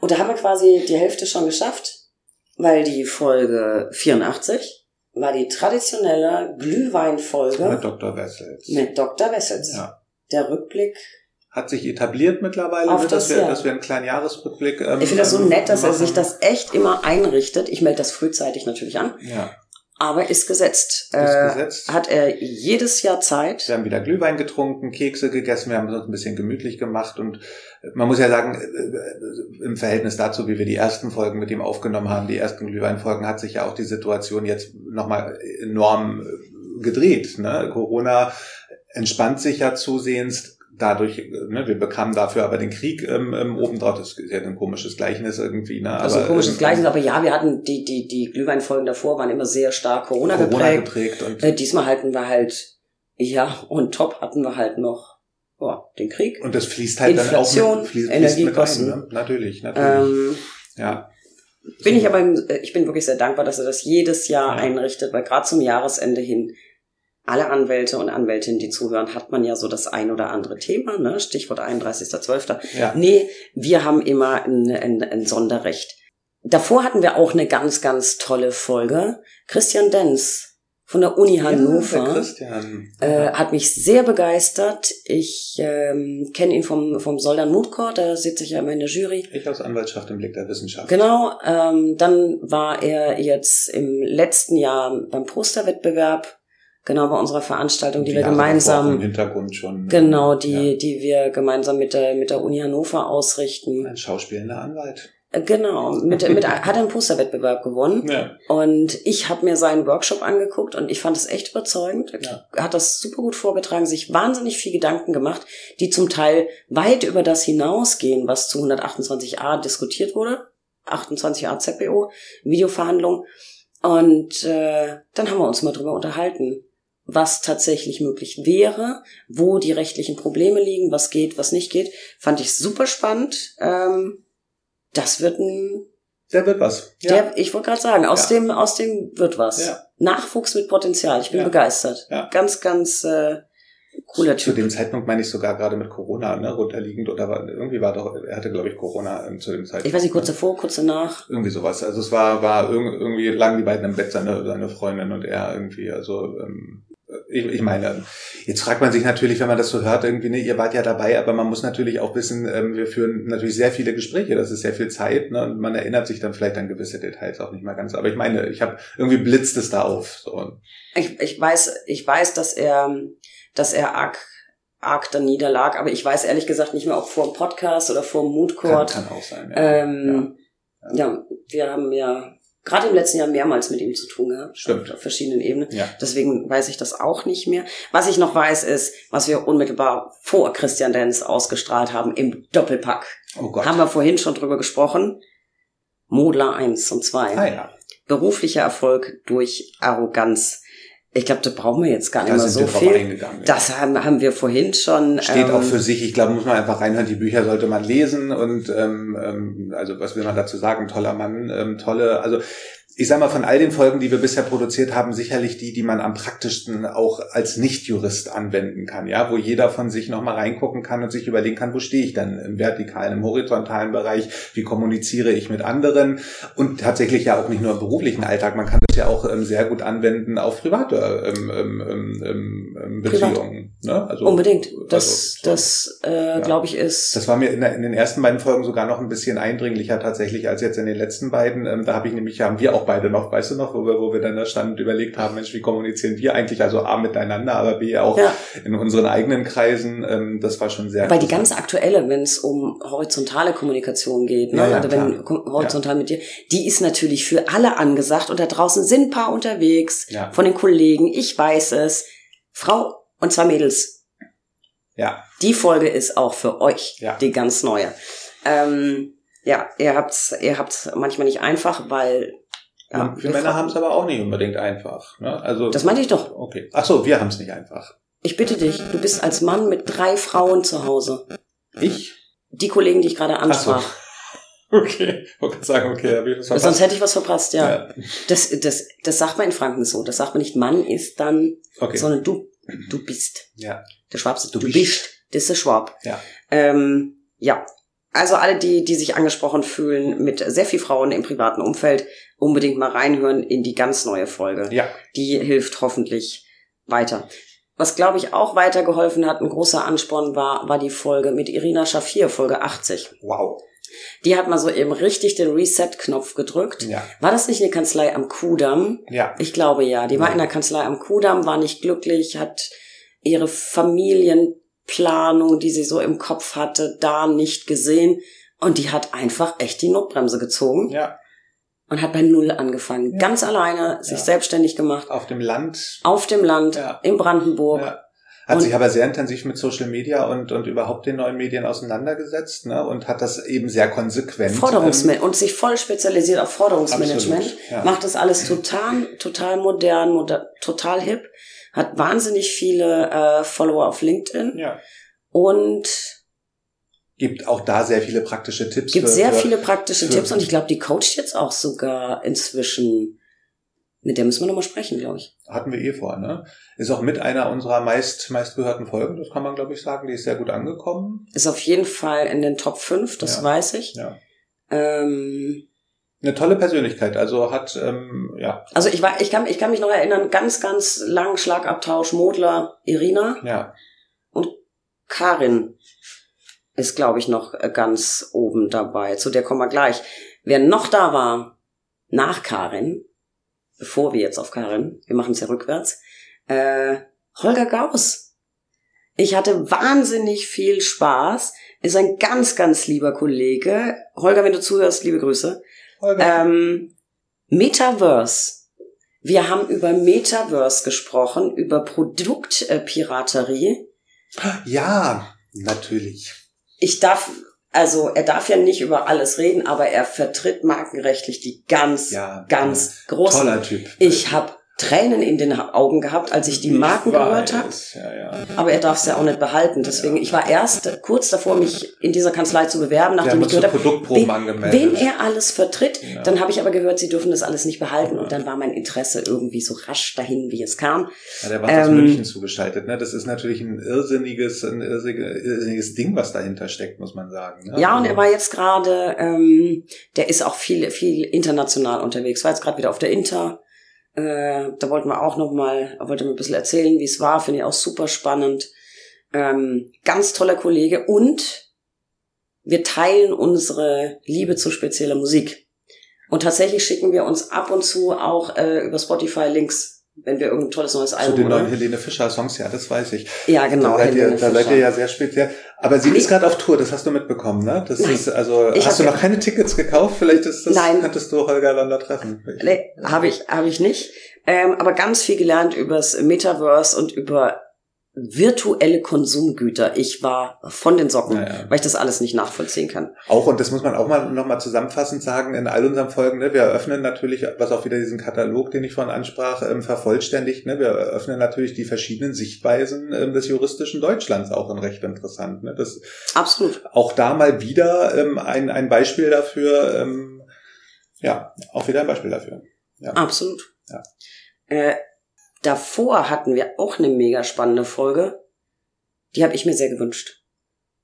Und da haben wir quasi die Hälfte schon geschafft, weil die Folge 84 war die traditionelle Mit Glühweinfolge Dr. Wessels. mit Dr. Wessels. Ja. Der Rückblick. Hat sich etabliert mittlerweile, Auf ne, dass, das wir, dass wir einen kleinen Jahresrückblick ähm, Ich finde das so ähm, nett, dass er machen. sich das echt immer einrichtet. Ich melde das frühzeitig natürlich an, ja, aber ist gesetzt. ist äh, gesetzt. Hat er jedes Jahr Zeit. Wir haben wieder Glühwein getrunken, Kekse gegessen, wir haben uns ein bisschen gemütlich gemacht und man muss ja sagen, äh, im Verhältnis dazu, wie wir die ersten Folgen mit ihm aufgenommen haben, die ersten Glühweinfolgen, hat sich ja auch die Situation jetzt nochmal enorm äh, gedreht. Ne? Corona entspannt sich ja zusehends dadurch, äh, ne, wir bekamen dafür aber den Krieg ähm, ähm, obendrauf, das ist ja ein komisches Gleichnis irgendwie. Ne? Also ein aber, komisches ähm, Gleichnis, aber ja, wir hatten die, die, die Glühweinfolgen davor waren immer sehr stark Corona, Corona geprägt. geprägt und Äh, diesmal hatten wir halt, ja, und top hatten wir halt noch ja, den Krieg. und das fließt halt dann Inflation, auch mit, fließt, Energiekosten. mit ein, ne? Natürlich, natürlich. Ähm, ja. bin ich aber, äh, ich bin wirklich sehr dankbar, dass er das jedes Jahr Ja. einrichtet, weil gerade zum Jahresende hin alle Anwälte und Anwältinnen, die zuhören, hat man ja so das ein oder andere Thema, ne? Stichwort 31.12. Ja. Nee, wir haben immer ein, ein, ein Sonderrecht. Davor hatten wir auch eine ganz, ganz tolle Folge. Christian Denz von der Uni Ja, der Hannover. Christian. Äh, hat mich sehr begeistert. Ich ähm, kenne ihn vom, vom Soldan Court, da sitze ich ja immer in der Jury. ich aus Anwaltschaft im Blick der Wissenschaft. Genau, ähm, dann war er jetzt im letzten Jahr beim Posterwettbewerb, genau bei unserer Veranstaltung, die wir Jahre davor Im gemeinsam, Hintergrund schon. genau, die, Ja. die wir gemeinsam mit der, mit der Uni Hannover ausrichten. Ein schauspielender Anwalt. Äh, Genau, mit, mit, hat er einen Posterwettbewerb gewonnen. Ja. Und ich habe mir seinen Workshop angeguckt und ich fand es echt überzeugend. Ja. Hat das super gut vorgetragen, sich wahnsinnig viel Gedanken gemacht, die zum Teil weit über das hinausgehen, was zu 128a diskutiert wurde. 28a ZBO, Videoverhandlung. Und äh, dann haben wir uns mal drüber unterhalten, was tatsächlich möglich wäre, wo die rechtlichen Probleme liegen, was geht, was nicht geht. Fand ich super spannend. Ähm, das wird ein Der wird was. der, ich wollte gerade sagen, aus Ja. dem, aus dem wird was. Ja. Nachwuchs mit Potenzial. Ich bin Ja. begeistert. Ja. Ganz, ganz äh, cooler Zu Typ. dem Zeitpunkt meine ich sogar gerade mit Corona, ne, runterliegend oder war, irgendwie war doch, er hatte glaube ich Corona ähm, zu dem Zeitpunkt. Ich weiß nicht, kurz ne? davor, kurz danach. Irgendwie sowas. Also es war, war irg- irgendwie lagen die beiden im Bett, seine, seine Freundin und er irgendwie. Also ähm, ich, ich meine, jetzt fragt man sich natürlich, wenn man das so hört, irgendwie, ne, ihr wart ja dabei, aber man muss natürlich auch wissen, ähm, wir führen natürlich sehr viele Gespräche, das ist sehr viel Zeit, ne, und man erinnert sich dann vielleicht an gewisse Details auch nicht mehr ganz. Aber ich meine, ich habe irgendwie blitzt es da auf. So. Ich, ich weiß, ich weiß, dass er, dass er arg, arg da niederlag, aber ich weiß ehrlich gesagt nicht mehr, ob vor dem Podcast oder vor dem Mood Kann, Court. kann auch sein. Ja. Ähm, ja. wir haben ja gerade im letzten Jahr mehrmals mit ihm zu tun gehabt. Stimmt. Auf verschiedenen Ebenen. ja. Deswegen weiß ich das auch nicht mehr. Was ich noch weiß, ist, was wir unmittelbar vor Christian Denz ausgestrahlt haben im Doppelpack. Oh Gott. Haben wir vorhin schon drüber gesprochen. Modler 1 und 2. ah ja. Beruflicher Erfolg durch Arroganz. Ich glaube, da brauchen wir jetzt gar nicht da mehr so viel. Das haben, haben wir vorhin schon. Steht ähm, auch für sich. Ich glaube, muss man einfach reinhören. Die Bücher sollte man lesen und ähm, ähm, also was will man dazu sagen? Toller Mann, ähm, tolle. Also ich sag mal, von all den Folgen, die wir bisher produziert haben, sicherlich die, die man am praktischsten auch als Nicht-Jurist anwenden kann, ja, wo jeder von sich nochmal reingucken kann und sich überlegen kann, wo stehe ich denn im vertikalen, im horizontalen Bereich, wie kommuniziere ich mit anderen und tatsächlich ja auch nicht nur im beruflichen Alltag, man kann das ja auch ähm, sehr gut anwenden auf private ähm, ähm, ähm, ähm Beziehungen. Ne? Also, Unbedingt. Das, also, das äh, ja. glaube ich, ist. Das war mir in, der, in, den ersten beiden Folgen sogar noch ein bisschen eindringlicher tatsächlich als jetzt in den letzten beiden. Ähm, da habe ich nämlich, haben wir auch beide noch, weißt du noch, wo wir, wo wir dann da standen und überlegt haben, Mensch, wie kommunizieren wir eigentlich? Also A miteinander, aber B auch ja. in unseren eigenen Kreisen. Ähm, das war schon sehr. Weil die ganz aktuelle, wenn es um horizontale Kommunikation geht, ne? Ja, ja, also wenn horizontal mit dir, die ist natürlich für alle angesagt und da draußen sind ein paar unterwegs von den Kollegen. Ich weiß es. Frau und zwei Mädels. Ja. Die Folge ist auch für euch, ja. die ganz neue. Ähm, ja, ihr habt's, ihr habt's manchmal nicht einfach, weil ja, wir Männer haben es aber auch nicht unbedingt einfach. Ne? Also das meinte ich doch. Okay. Ach so, wir haben es nicht einfach. Ich bitte dich, du bist als Mann mit drei Frauen zu Hause. Ich? Die Kollegen, die ich gerade ansprach. So. Okay, ich wollte sagen, okay, habe ich was verpasst. Sonst hätte ich was verpasst, ja. ja. Das, das, das sagt man in Franken so. Das sagt man nicht, Mann ist dann, okay. sondern du, du bist. Ja. Der Schwab sagt, du, du bist. bist. Das ist der Schwab. Ja. Ähm, ja, also alle, die, die sich angesprochen fühlen mit sehr viel Frauen im privaten Umfeld, unbedingt mal reinhören in die ganz neue Folge. Ja. Die hilft hoffentlich weiter. Was, glaube ich, auch weitergeholfen hat, ein großer Ansporn war, war die Folge mit Irina Schafir, Folge 80. Wow. Die hat mal so eben richtig den Reset-Knopf gedrückt. Ja. War das nicht eine Kanzlei am Kudamm? Ja. Ich glaube ja. Die war ja. in der Kanzlei am Kudamm, war nicht glücklich, hat ihre Familien Planung, die sie so im Kopf hatte, da nicht gesehen. Und die hat einfach echt die Notbremse gezogen. Ja. Und hat bei Null angefangen. Ja. Ganz alleine, sich ja. selbstständig gemacht. Auf dem Land. Auf dem Land, ja. in Brandenburg. Ja. Hat und sich aber sehr intensiv mit Social Media und, und überhaupt den neuen Medien auseinandergesetzt ne? und hat das eben sehr konsequent. Forderungsmanagement ähm, und sich voll spezialisiert auf Forderungsmanagement. Absolut, ja. Macht das alles total, total modern, moder total hip hat wahnsinnig viele äh, Follower auf LinkedIn. Ja. Und gibt auch da sehr viele praktische Tipps. Gibt für, sehr viele praktische Tipps und ich glaube, die coacht jetzt auch sogar inzwischen. Mit der müssen wir nochmal sprechen, glaube ich. Hatten wir eh vor, ne? Ist auch mit einer unserer meist, meistgehörten Folgen, das kann man, glaube ich, sagen. Die ist sehr gut angekommen. Ist auf jeden Fall in den Top 5, das ja. weiß ich. Ja. Ähm, eine tolle Persönlichkeit, also hat, ähm, ja. Also ich war, ich kann, ich kann mich noch erinnern, ganz, ganz lang Schlagabtausch Modler, Irina. Ja. Und Karin ist, glaube ich, noch äh, ganz oben dabei. Zu der kommen wir gleich. Wer noch da war, nach Karin, bevor wir jetzt auf Karin, wir machen es ja rückwärts, äh, Holger Gauss. Ich hatte wahnsinnig viel Spaß, ist ein ganz, ganz lieber Kollege. Holger, wenn du zuhörst, liebe Grüße. Ähm, Metaverse. Wir haben über Metaverse gesprochen, über Produktpiraterie. Ja, natürlich. Ich darf, also er darf ja nicht über alles reden, aber er vertritt markenrechtlich die ganz, ja, ganz ja. großen. Toller Typ. Ich habe Tränen in den Augen gehabt, als ich die Marken gehört habe. Ja, ja. Aber er darf es ja auch nicht behalten. Deswegen, ja. ich war erst kurz davor, mich in dieser Kanzlei zu bewerben, nachdem ich gehört habe, wen, wen er alles vertritt. Dann habe ich aber gehört, sie dürfen das alles nicht behalten. Und dann war mein Interesse irgendwie so rasch dahin, wie es kam. Ja, der war ähm, aus München zugeschaltet. Ne? Das ist natürlich ein irrsinniges, ein irrsinniges Ding, was dahinter steckt, muss man sagen. Ne? Ja, und er also war jetzt gerade, ähm, der ist auch viel, viel international unterwegs. War jetzt gerade wieder auf der Inter äh, da wollten wir auch noch mal, wollte mir ein bisschen erzählen, wie es war. Finde ich auch super spannend. Ähm, ganz toller Kollege und wir teilen unsere Liebe zu spezieller Musik. Und tatsächlich schicken wir uns ab und zu auch äh, über Spotify Links wenn wir irgendein tolles neues Album Zu den neuen Helene Fischer Songs, ja, das weiß ich. Ja, genau. Da seid, ihr, da seid ihr ja sehr speziell. Aber sie ist gerade auf Tour, das hast du mitbekommen, ne? Das Nein. ist also ich hast du noch keine Tickets gekauft? Vielleicht ist das Nein. könntest du Holger Lander treffen. Nee, habe ich habe ich nicht, ähm, aber ganz viel gelernt übers Metaverse und über virtuelle Konsumgüter. Ich war von den Socken, Ja, ja. weil ich das alles nicht nachvollziehen kann. Auch, und das muss man auch mal nochmal zusammenfassend sagen, in all unseren Folgen, ne, wir eröffnen natürlich, was auch wieder diesen Katalog, den ich vorhin ansprach, ähm, vervollständigt, ne, wir eröffnen natürlich die verschiedenen Sichtweisen ähm, des juristischen Deutschlands, auch in recht interessant. Ne. Das Absolut. auch da mal wieder ähm, ein, ein Beispiel dafür, ähm, ja, auch wieder ein Beispiel dafür. Ja. Absolut. Ja. Äh, davor hatten wir auch eine mega spannende Folge. Die habe ich mir sehr gewünscht.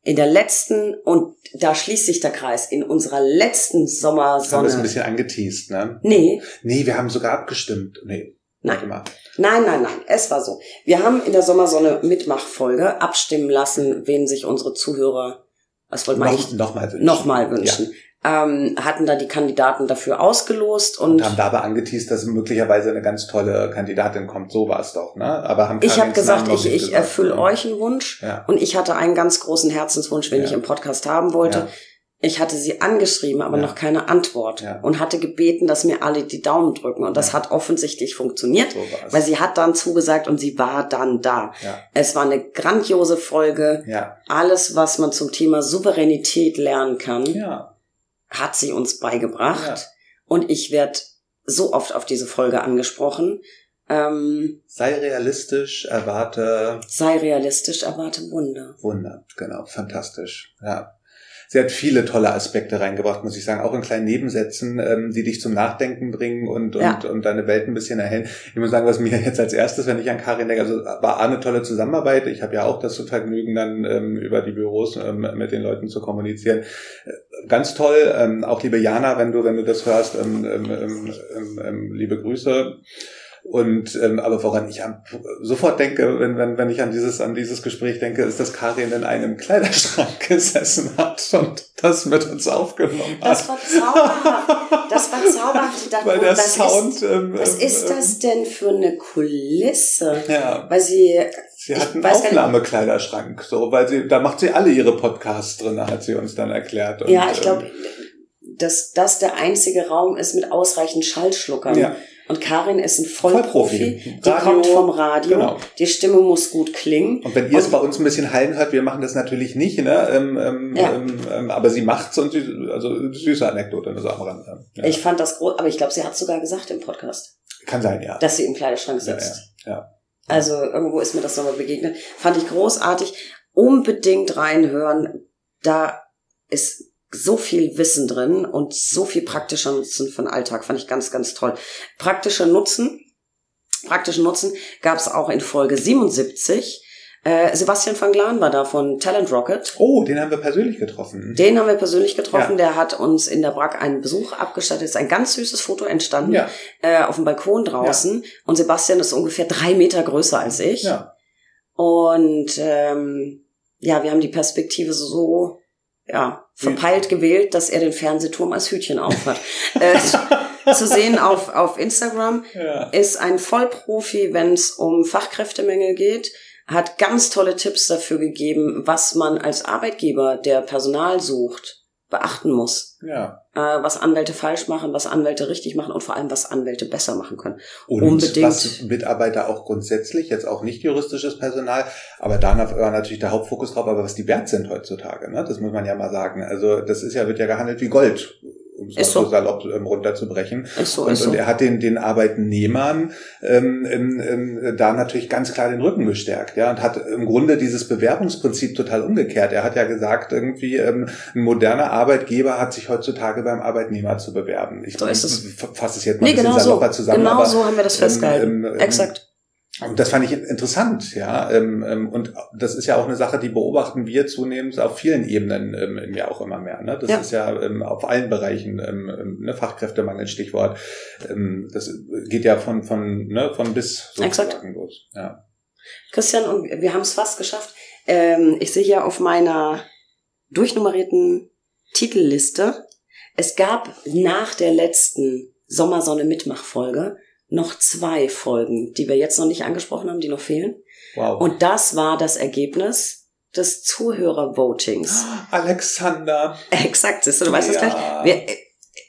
In der letzten, und da schließt sich der Kreis, in unserer letzten Das haben wir es ein Sommersonne. bisschen angeteased, ne? Nee, Nee, wir haben sogar abgestimmt. Nee, Nein. nein, nein, nein. Es war so. Wir haben in der Sommersonne Mitmachfolge abstimmen lassen, wen sich unsere Zuhörer, was wollten wir Noch, eigentlich noch mal wünschen. nochmal wünschen. Ähm, hatten da die Kandidaten dafür ausgelost und, Und haben dabei angeteased, dass möglicherweise eine ganz tolle Kandidatin kommt. So war es doch, ne? Aber haben ich habe gesagt, ich, ich gesagt. erfülle Ja. euch einen Wunsch. Ja. Und ich hatte einen ganz großen Herzenswunsch, den Ja. ich im Podcast haben wollte. Ja. Ich hatte sie angeschrieben, aber noch keine Antwort. Und hatte gebeten, dass mir alle die Daumen drücken. Und das hat offensichtlich funktioniert, So weil sie hat dann zugesagt und sie war dann da. ja. Es war eine grandiose Folge. Ja. Alles, was man zum Thema Souveränität lernen kann, Ja. Hat sie uns beigebracht. Ja. Und ich werde so oft auf diese Folge angesprochen. Ähm, Sei realistisch, erwarte sei realistisch, erwarte Wunder. Wunder. Genau, fantastisch. Ja. Sie hat viele tolle Aspekte reingebracht, muss ich sagen, auch in kleinen Nebensätzen, ähm, die dich zum Nachdenken bringen und, und, Ja. und deine Welt ein bisschen erhellen. Ich muss sagen, was mir jetzt als erstes, wenn ich an Karin denke, also war eine tolle Zusammenarbeit. Ich habe ja auch das Vergnügen, dann ähm, über die Büros ähm, mit den Leuten zu kommunizieren. Äh, Ganz toll. Ähm, auch liebe Jana, wenn du, wenn du das hörst, ähm, ähm, ähm, ähm, ähm, liebe Grüße. Und ähm, aber woran ich sofort denke, wenn, wenn, wenn ich an dieses, an dieses Gespräch denke, ist, dass Karin in einem Kleiderschrank gesessen hat und das mit uns aufgenommen hat. Das war zauberhaft. Das war zauberhaft. Dachte, Weil der was Sound. Ist, ähm, was ähm, ist das denn für eine Kulisse? Ja, Weil sie, sie hat einen Aufnahmekleiderschrank, so, weil sie, da macht sie alle ihre Podcasts drin, hat sie uns dann erklärt. Und, ja, ich glaube, ähm, dass das der einzige Raum ist mit ausreichend Schallschluckern. Ja. Und Karin ist ein Vollprofi. Vollprofi. Die Radio, kommt vom Radio. genau. Die Stimme muss gut klingen. Und wenn ihr es bei uns ein bisschen hallen hört, wir machen das natürlich nicht, ne? Ähm, ähm, Ja. ähm, ähm, aber sie macht's und sie, also süße Anekdote, das am Rande. Ja. Ich fand das groß, aber ich glaube, sie hat sogar gesagt im Podcast, Kann sein, ja. dass sie im Kleiderschrank sitzt. ja, ja. Also irgendwo ist mir das nochmal begegnet. Fand ich großartig. Unbedingt reinhören. Da ist so viel Wissen drin und so viel praktischer Nutzen für den Alltag. Fand ich ganz, ganz toll. Praktischer Nutzen, praktischen Nutzen gab es auch in Folge 77. Äh, Sebastian van Glaan war da von Talent Rocket. Oh, den haben wir persönlich getroffen. Den haben wir persönlich getroffen. Ja. Der hat uns in der Brack einen Besuch abgestattet. Ist ein ganz süßes Foto entstanden Ja, äh, auf dem Balkon draußen. Und Sebastian ist ungefähr drei Meter größer als ich. ja. Und ähm, ja, wir haben die Perspektive so ja, verpeilt gewählt, dass er den Fernsehturm als Hütchen aufhat. äh, zu sehen auf, auf Instagram ja. ist ein Vollprofi, wenn es um Fachkräftemängel geht, hat ganz tolle Tipps dafür gegeben, was man als Arbeitgeber, der Personal sucht, beachten muss. ja. Äh, was Anwälte falsch machen, was Anwälte richtig machen und vor allem, was Anwälte besser machen können. Und Unbedingt. was Mitarbeiter auch grundsätzlich, jetzt auch nicht juristisches Personal, aber da war natürlich der Hauptfokus drauf, aber was die wert sind heutzutage, ne? das muss man ja mal sagen. Also das ist ja, wird ja gehandelt wie Gold, um es so. so salopp ähm, runterzubrechen. Ist so, und, ist so. und er hat den, den Arbeitnehmern ähm, ähm, ähm, da natürlich ganz klar den Rücken gestärkt, ja, und hat im Grunde dieses Bewerbungsprinzip total umgekehrt. Er hat ja gesagt, irgendwie ähm, ein moderner Arbeitgeber hat sich heutzutage beim Arbeitnehmer zu bewerben. Ich So ist es. fasse es jetzt mal Nee, ein bisschen genau so. salopper zusammen. Genau aber, so haben wir das ähm, festgehalten. ähm, ähm, Exakt. Und das fand ich interessant, ja. Ähm, ähm, und das ist ja auch eine Sache, die beobachten wir zunehmend auf vielen Ebenen ähm, ja auch immer mehr. Ne? Das Ja. ist ja auf allen Bereichen ne, Fachkräftemangel, Stichwort. Das geht ja von von ne, von bis sozusagen los. Ja. Christian, und wir haben es fast geschafft. Ich sehe hier auf meiner durchnummerierten Titelliste, es gab nach der letzten Sommersonne-Mitmachfolge noch zwei Folgen, die wir jetzt noch nicht angesprochen haben, die noch fehlen. Wow. Und das war das Ergebnis des Zuhörervotings. Alexander. Exakt, siehst du, du weißt das Ja. gleich. Wir,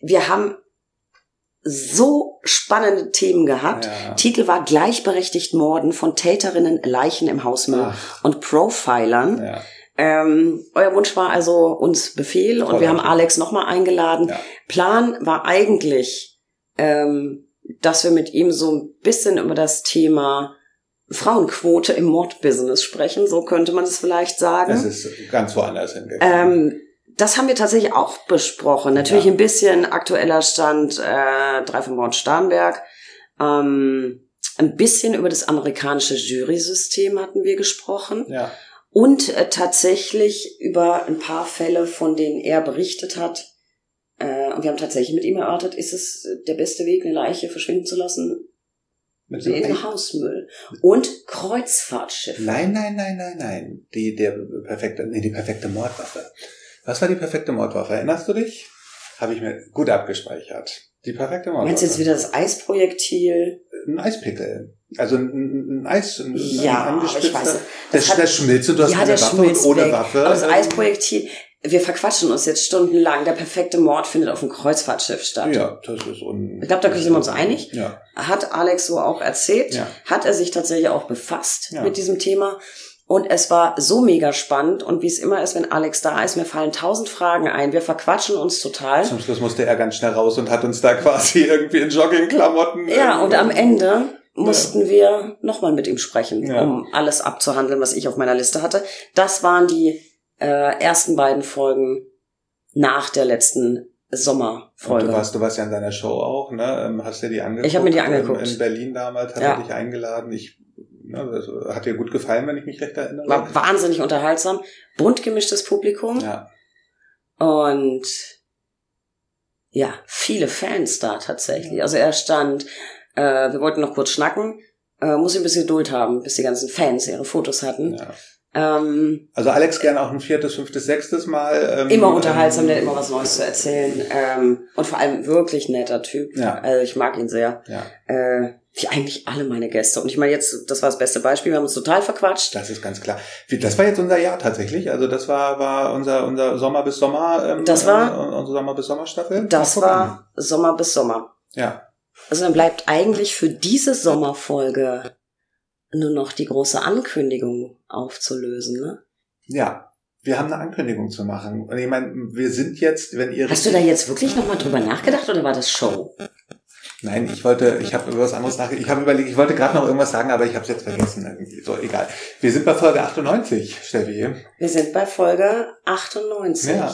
wir haben so spannende Themen gehabt. Ja. Titel war Gleichberechtigt Morden von Täterinnen, Leichen im Hausmüll Ach. und Profilern. Ja. Ähm, euer Wunsch war also uns Befehl und Toller wir haben. Alex nochmal eingeladen. Plan war eigentlich, ähm, dass wir mit ihm so ein bisschen über das Thema Frauenquote im Mordbusiness sprechen. So könnte man es vielleicht sagen. Es ist ganz woanders hingegangen. Ähm, das haben wir tatsächlich auch besprochen. Natürlich Ja. ein bisschen aktueller Stand äh, drei vom Mord Starnberg. Ähm, ein bisschen über das amerikanische Jury-System hatten wir gesprochen. ja. Und äh, tatsächlich über ein paar Fälle, von denen er berichtet hat. Äh, und wir haben tatsächlich mit ihm erörtert, ist es äh, der beste Weg, eine Leiche verschwinden zu lassen? Mit dem In Hausmüll. Und Kreuzfahrtschiffe. Nein, nein, nein, nein, nein. Die, der perfekte, nee, die perfekte Mordwaffe. Was war die perfekte Mordwaffe? Erinnerst du dich? Habe ich mir gut abgespeichert. Die perfekte Mordwaffe. Meinst du jetzt wieder das Eisprojektil? Ein Eispickel. Also ein, ein Eis, ein, Ja, ein ich weiß. Der, Das hat- der schmilzt und du hast ja, keine der Waffe und ohne. Waffe. Aber das ähm, Eisprojektil, wir verquatschen uns jetzt stundenlang. Der perfekte Mord findet auf einem Kreuzfahrtschiff statt. Ja, das ist un Ich glaube, da sind wir uns einig. Ja, Hat Alex so auch erzählt. ja. Hat er sich tatsächlich auch befasst Ja. mit diesem Thema. Und es war so mega spannend. Und wie es immer ist, wenn Alex da ist, mir fallen tausend Fragen ein. Wir verquatschen uns total. Zum Schluss musste er ganz schnell raus und hat uns da quasi irgendwie in Joggingklamotten. Ja, und am Ende mussten wir nochmal mit ihm sprechen, Ja. um alles abzuhandeln, was ich auf meiner Liste hatte. Das waren die äh, ersten beiden Folgen nach der letzten Und Sommerfolge. du warst, du warst ja in seiner Show auch, ne? Ähm, Hast dir die angeguckt? Ich hab mir die angeguckt. In, in Berlin damals hat Ja. er dich eingeladen. Ich, ne, das hat dir gut gefallen, wenn ich mich recht erinnere. War wahnsinnig unterhaltsam, bunt gemischtes Publikum ja. und ja, viele Fans da tatsächlich. Also er stand, äh, wir wollten noch kurz schnacken, äh, muss ich ein bisschen Geduld haben, bis die ganzen Fans ihre Fotos hatten. ja. Ähm, Also Alex gern auch ein viertes, fünftes, sechstes Mal. Ähm, immer unterhaltsam, ähm, der hat immer was Neues zu erzählen. Ähm, und vor allem wirklich netter Typ. Ja. Also ich mag ihn sehr. Ja, Äh, wie eigentlich alle meine Gäste. Und ich meine jetzt, das war das beste Beispiel, wir haben uns total verquatscht. das ist ganz klar. Das war jetzt unser Jahr tatsächlich. Also das war, war unser, unser Sommer bis Sommer. Ähm, Das war- äh, unsere Sommer bis Sommerstaffel. Das Guck an. war Sommer bis Sommer. Ja. Also dann bleibt eigentlich für diese Sommerfolge nur noch die große Ankündigung aufzulösen. Ne? Ja. Wir haben eine Ankündigung zu machen. Und ich meine, wir sind jetzt, wenn ihr. Hast du da jetzt wirklich nochmal drüber nachgedacht oder war das Show? Nein, ich wollte, ich habe über was anderes nachgedacht. Ich habe überlegt, ich wollte gerade noch irgendwas sagen, aber ich habe es jetzt vergessen irgendwie. So, egal. Wir sind bei Folge 98, Steffi. Wir sind bei Folge 98. Ja.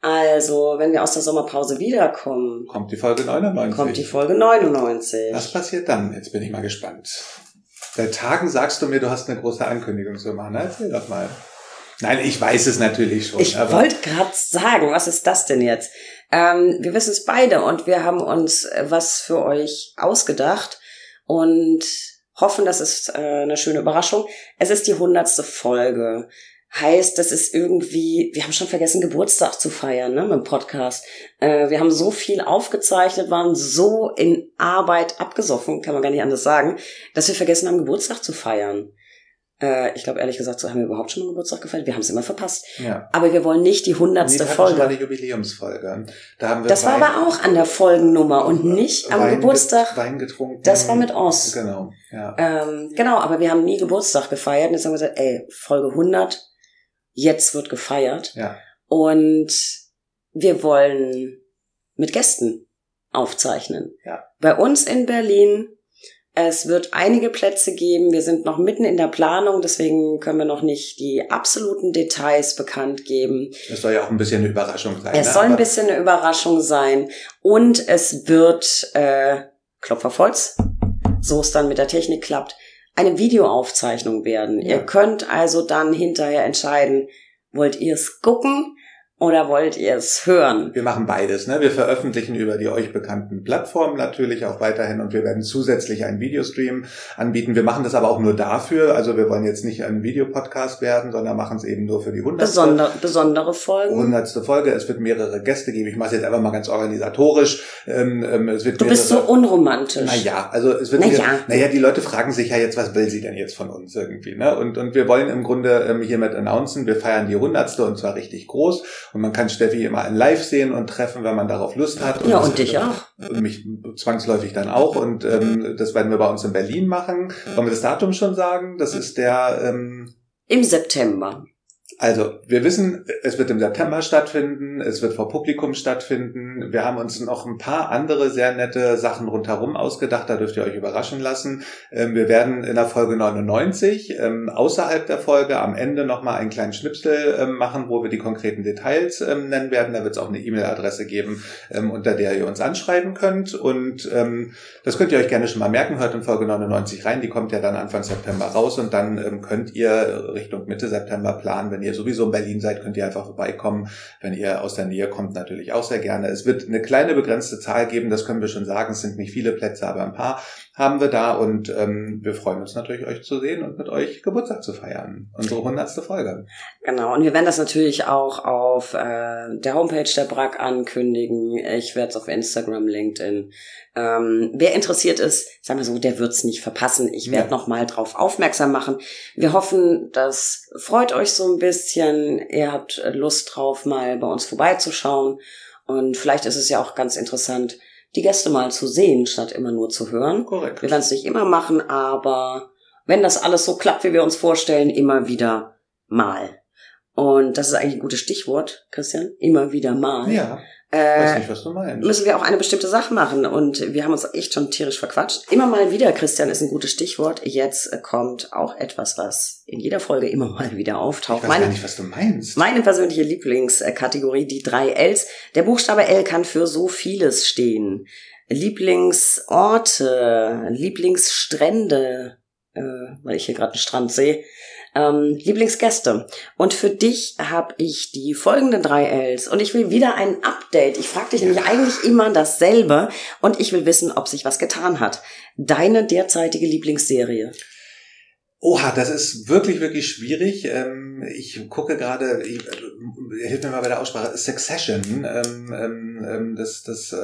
Also, wenn wir aus der Sommerpause wiederkommen, Kommt die Folge 99. kommt die Folge 99. Was passiert dann? Jetzt bin ich mal gespannt. Seit Tagen sagst du mir, du hast eine große Ankündigung zu machen. Na, erzähl doch mal. Nein, ich weiß es natürlich schon. Ich wollte gerade sagen, was ist das denn jetzt? Ähm, wir wissen es beide und wir haben uns äh, was für euch ausgedacht und hoffen, das ist äh, eine schöne Überraschung. Es ist die hundertste Folge. Heißt, das ist irgendwie, wir haben schon vergessen, Geburtstag zu feiern, ne, mit dem Podcast. Äh, wir haben so viel aufgezeichnet, waren so in Arbeit abgesoffen, kann man gar nicht anders sagen, dass wir vergessen haben, Geburtstag zu feiern. Äh, ich glaube, ehrlich gesagt, so haben wir überhaupt schon einen Geburtstag gefeiert. Wir haben es immer verpasst. ja. Aber wir wollen nicht die hundertste wir hatten schon mal Folge. eine Jubiläumsfolge. Da haben wir Das war Wein- aber auch an der Folgennummer und nicht am Wein Geburtstag. Wein getrunken. Das war mit Oz. Genau, ja. Ähm, genau, aber wir haben nie Geburtstag gefeiert. Und jetzt haben wir gesagt, ey, Folge 100, jetzt wird gefeiert. Ja. Und wir wollen mit Gästen aufzeichnen. Ja. Bei uns in Berlin. Es wird einige Plätze geben. Wir sind noch mitten in der Planung, deswegen können wir noch nicht die absoluten Details bekannt geben. Das soll ja auch ein bisschen eine Überraschung sein. Es ne? soll ein bisschen eine Überraschung sein und es wird äh, Klopf auf Holz, so es dann mit der Technik klappt, eine Videoaufzeichnung werden. Ja. Ihr könnt also dann hinterher entscheiden, wollt ihr es gucken oder wollt ihr es hören? Wir machen beides. Ne? Wir veröffentlichen über die euch bekannten Plattformen natürlich auch weiterhin und wir werden zusätzlich einen Videostream anbieten. Wir machen das aber auch nur dafür. Also wir wollen jetzt nicht ein Videopodcast werden, sondern machen es eben nur für die hundertste, Besonder, besondere Folgen. hundertste Folge. Es wird mehrere Gäste geben. Ich mache es jetzt einfach mal ganz organisatorisch. Ähm, ähm, es wird Du bist so mehrere- unromantisch. Naja, also es wird Na wieder, ja. naja, die Leute fragen sich ja jetzt, was will sie denn jetzt von uns irgendwie, ne? Und, und wir wollen im Grunde ähm, hiermit announcen, wir feiern die hundertste und zwar richtig groß Und man kann Steffi immer live sehen und treffen, wenn man darauf Lust hat. Und ja, und dich auch. Und mich zwangsläufig dann auch. Und ähm, das werden wir bei uns in Berlin machen. Wollen wir das Datum schon sagen? Das ist der... Ähm, Im September. Also, wir wissen, es wird im September stattfinden, es wird vor Publikum stattfinden. Wir haben uns noch ein paar andere sehr nette Sachen rundherum ausgedacht, da dürft ihr euch überraschen lassen. Ähm, wir werden in der Folge 99 ähm, außerhalb der Folge am Ende nochmal einen kleinen Schnipsel ähm, machen, wo wir die konkreten Details nennen werden. Da wird es auch eine E-Mail-Adresse geben, unter der ihr uns anschreiben könnt. Und das könnt ihr euch gerne schon mal merken, hört in Folge 99 rein, die kommt ja dann Anfang September raus und dann könnt ihr Richtung Mitte September planen, wenn ihr sowieso in Berlin seid, könnt ihr einfach vorbeikommen. Wenn ihr aus der Nähe kommt, natürlich auch sehr gerne. Es wird eine kleine begrenzte Zahl geben, das können wir schon sagen. Es sind nicht viele Plätze, aber ein paar haben wir da und ähm, wir freuen uns natürlich, euch zu sehen und mit euch Geburtstag zu feiern. Unsere hundertste Folge. Genau, und wir werden das natürlich auch auf äh, der Homepage der BRAC ankündigen. Ich werde es auf Instagram, LinkedIn. Ähm, wer interessiert ist, sagen wir so, der wird's nicht verpassen. Ich werde ja. noch mal drauf aufmerksam machen. Wir hoffen, das freut euch so ein bisschen. Ihr habt Lust drauf, mal bei uns vorbeizuschauen. Und vielleicht ist es ja auch ganz interessant, die Gäste mal zu sehen, statt immer nur zu hören. Korrekt. Wir werden es nicht immer machen, aber wenn das alles so klappt, wie wir uns vorstellen, immer wieder mal. Und das ist eigentlich ein gutes Stichwort, Christian. Immer wieder mal. Ja. Äh, Weiß nicht, was du meinst. Müssen wir auch eine bestimmte Sache machen. Und wir haben uns echt schon tierisch verquatscht. Immer mal wieder, Christian, ist ein gutes Stichwort. Jetzt kommt auch etwas, was in jeder Folge immer mal wieder auftaucht. Ich weiß meine, gar nicht, was du meinst. Meine persönliche Lieblingskategorie, die drei Ls. Der Buchstabe L kann für so vieles stehen. Lieblingsorte, Lieblingsstrände, äh, weil ich hier gerade einen Strand sehe, ähm, Lieblingsgäste. Und für dich habe ich die folgenden drei Ls. Und ich will wieder ein Update. Ich frage dich nämlich eigentlich immer dasselbe. Und ich will wissen, ob sich was getan hat. Deine derzeitige Lieblingsserie. Oha, das ist wirklich, wirklich schwierig. Ähm, ich gucke gerade, hilf mir mal bei der Aussprache, Succession. Ähm, ähm, das, das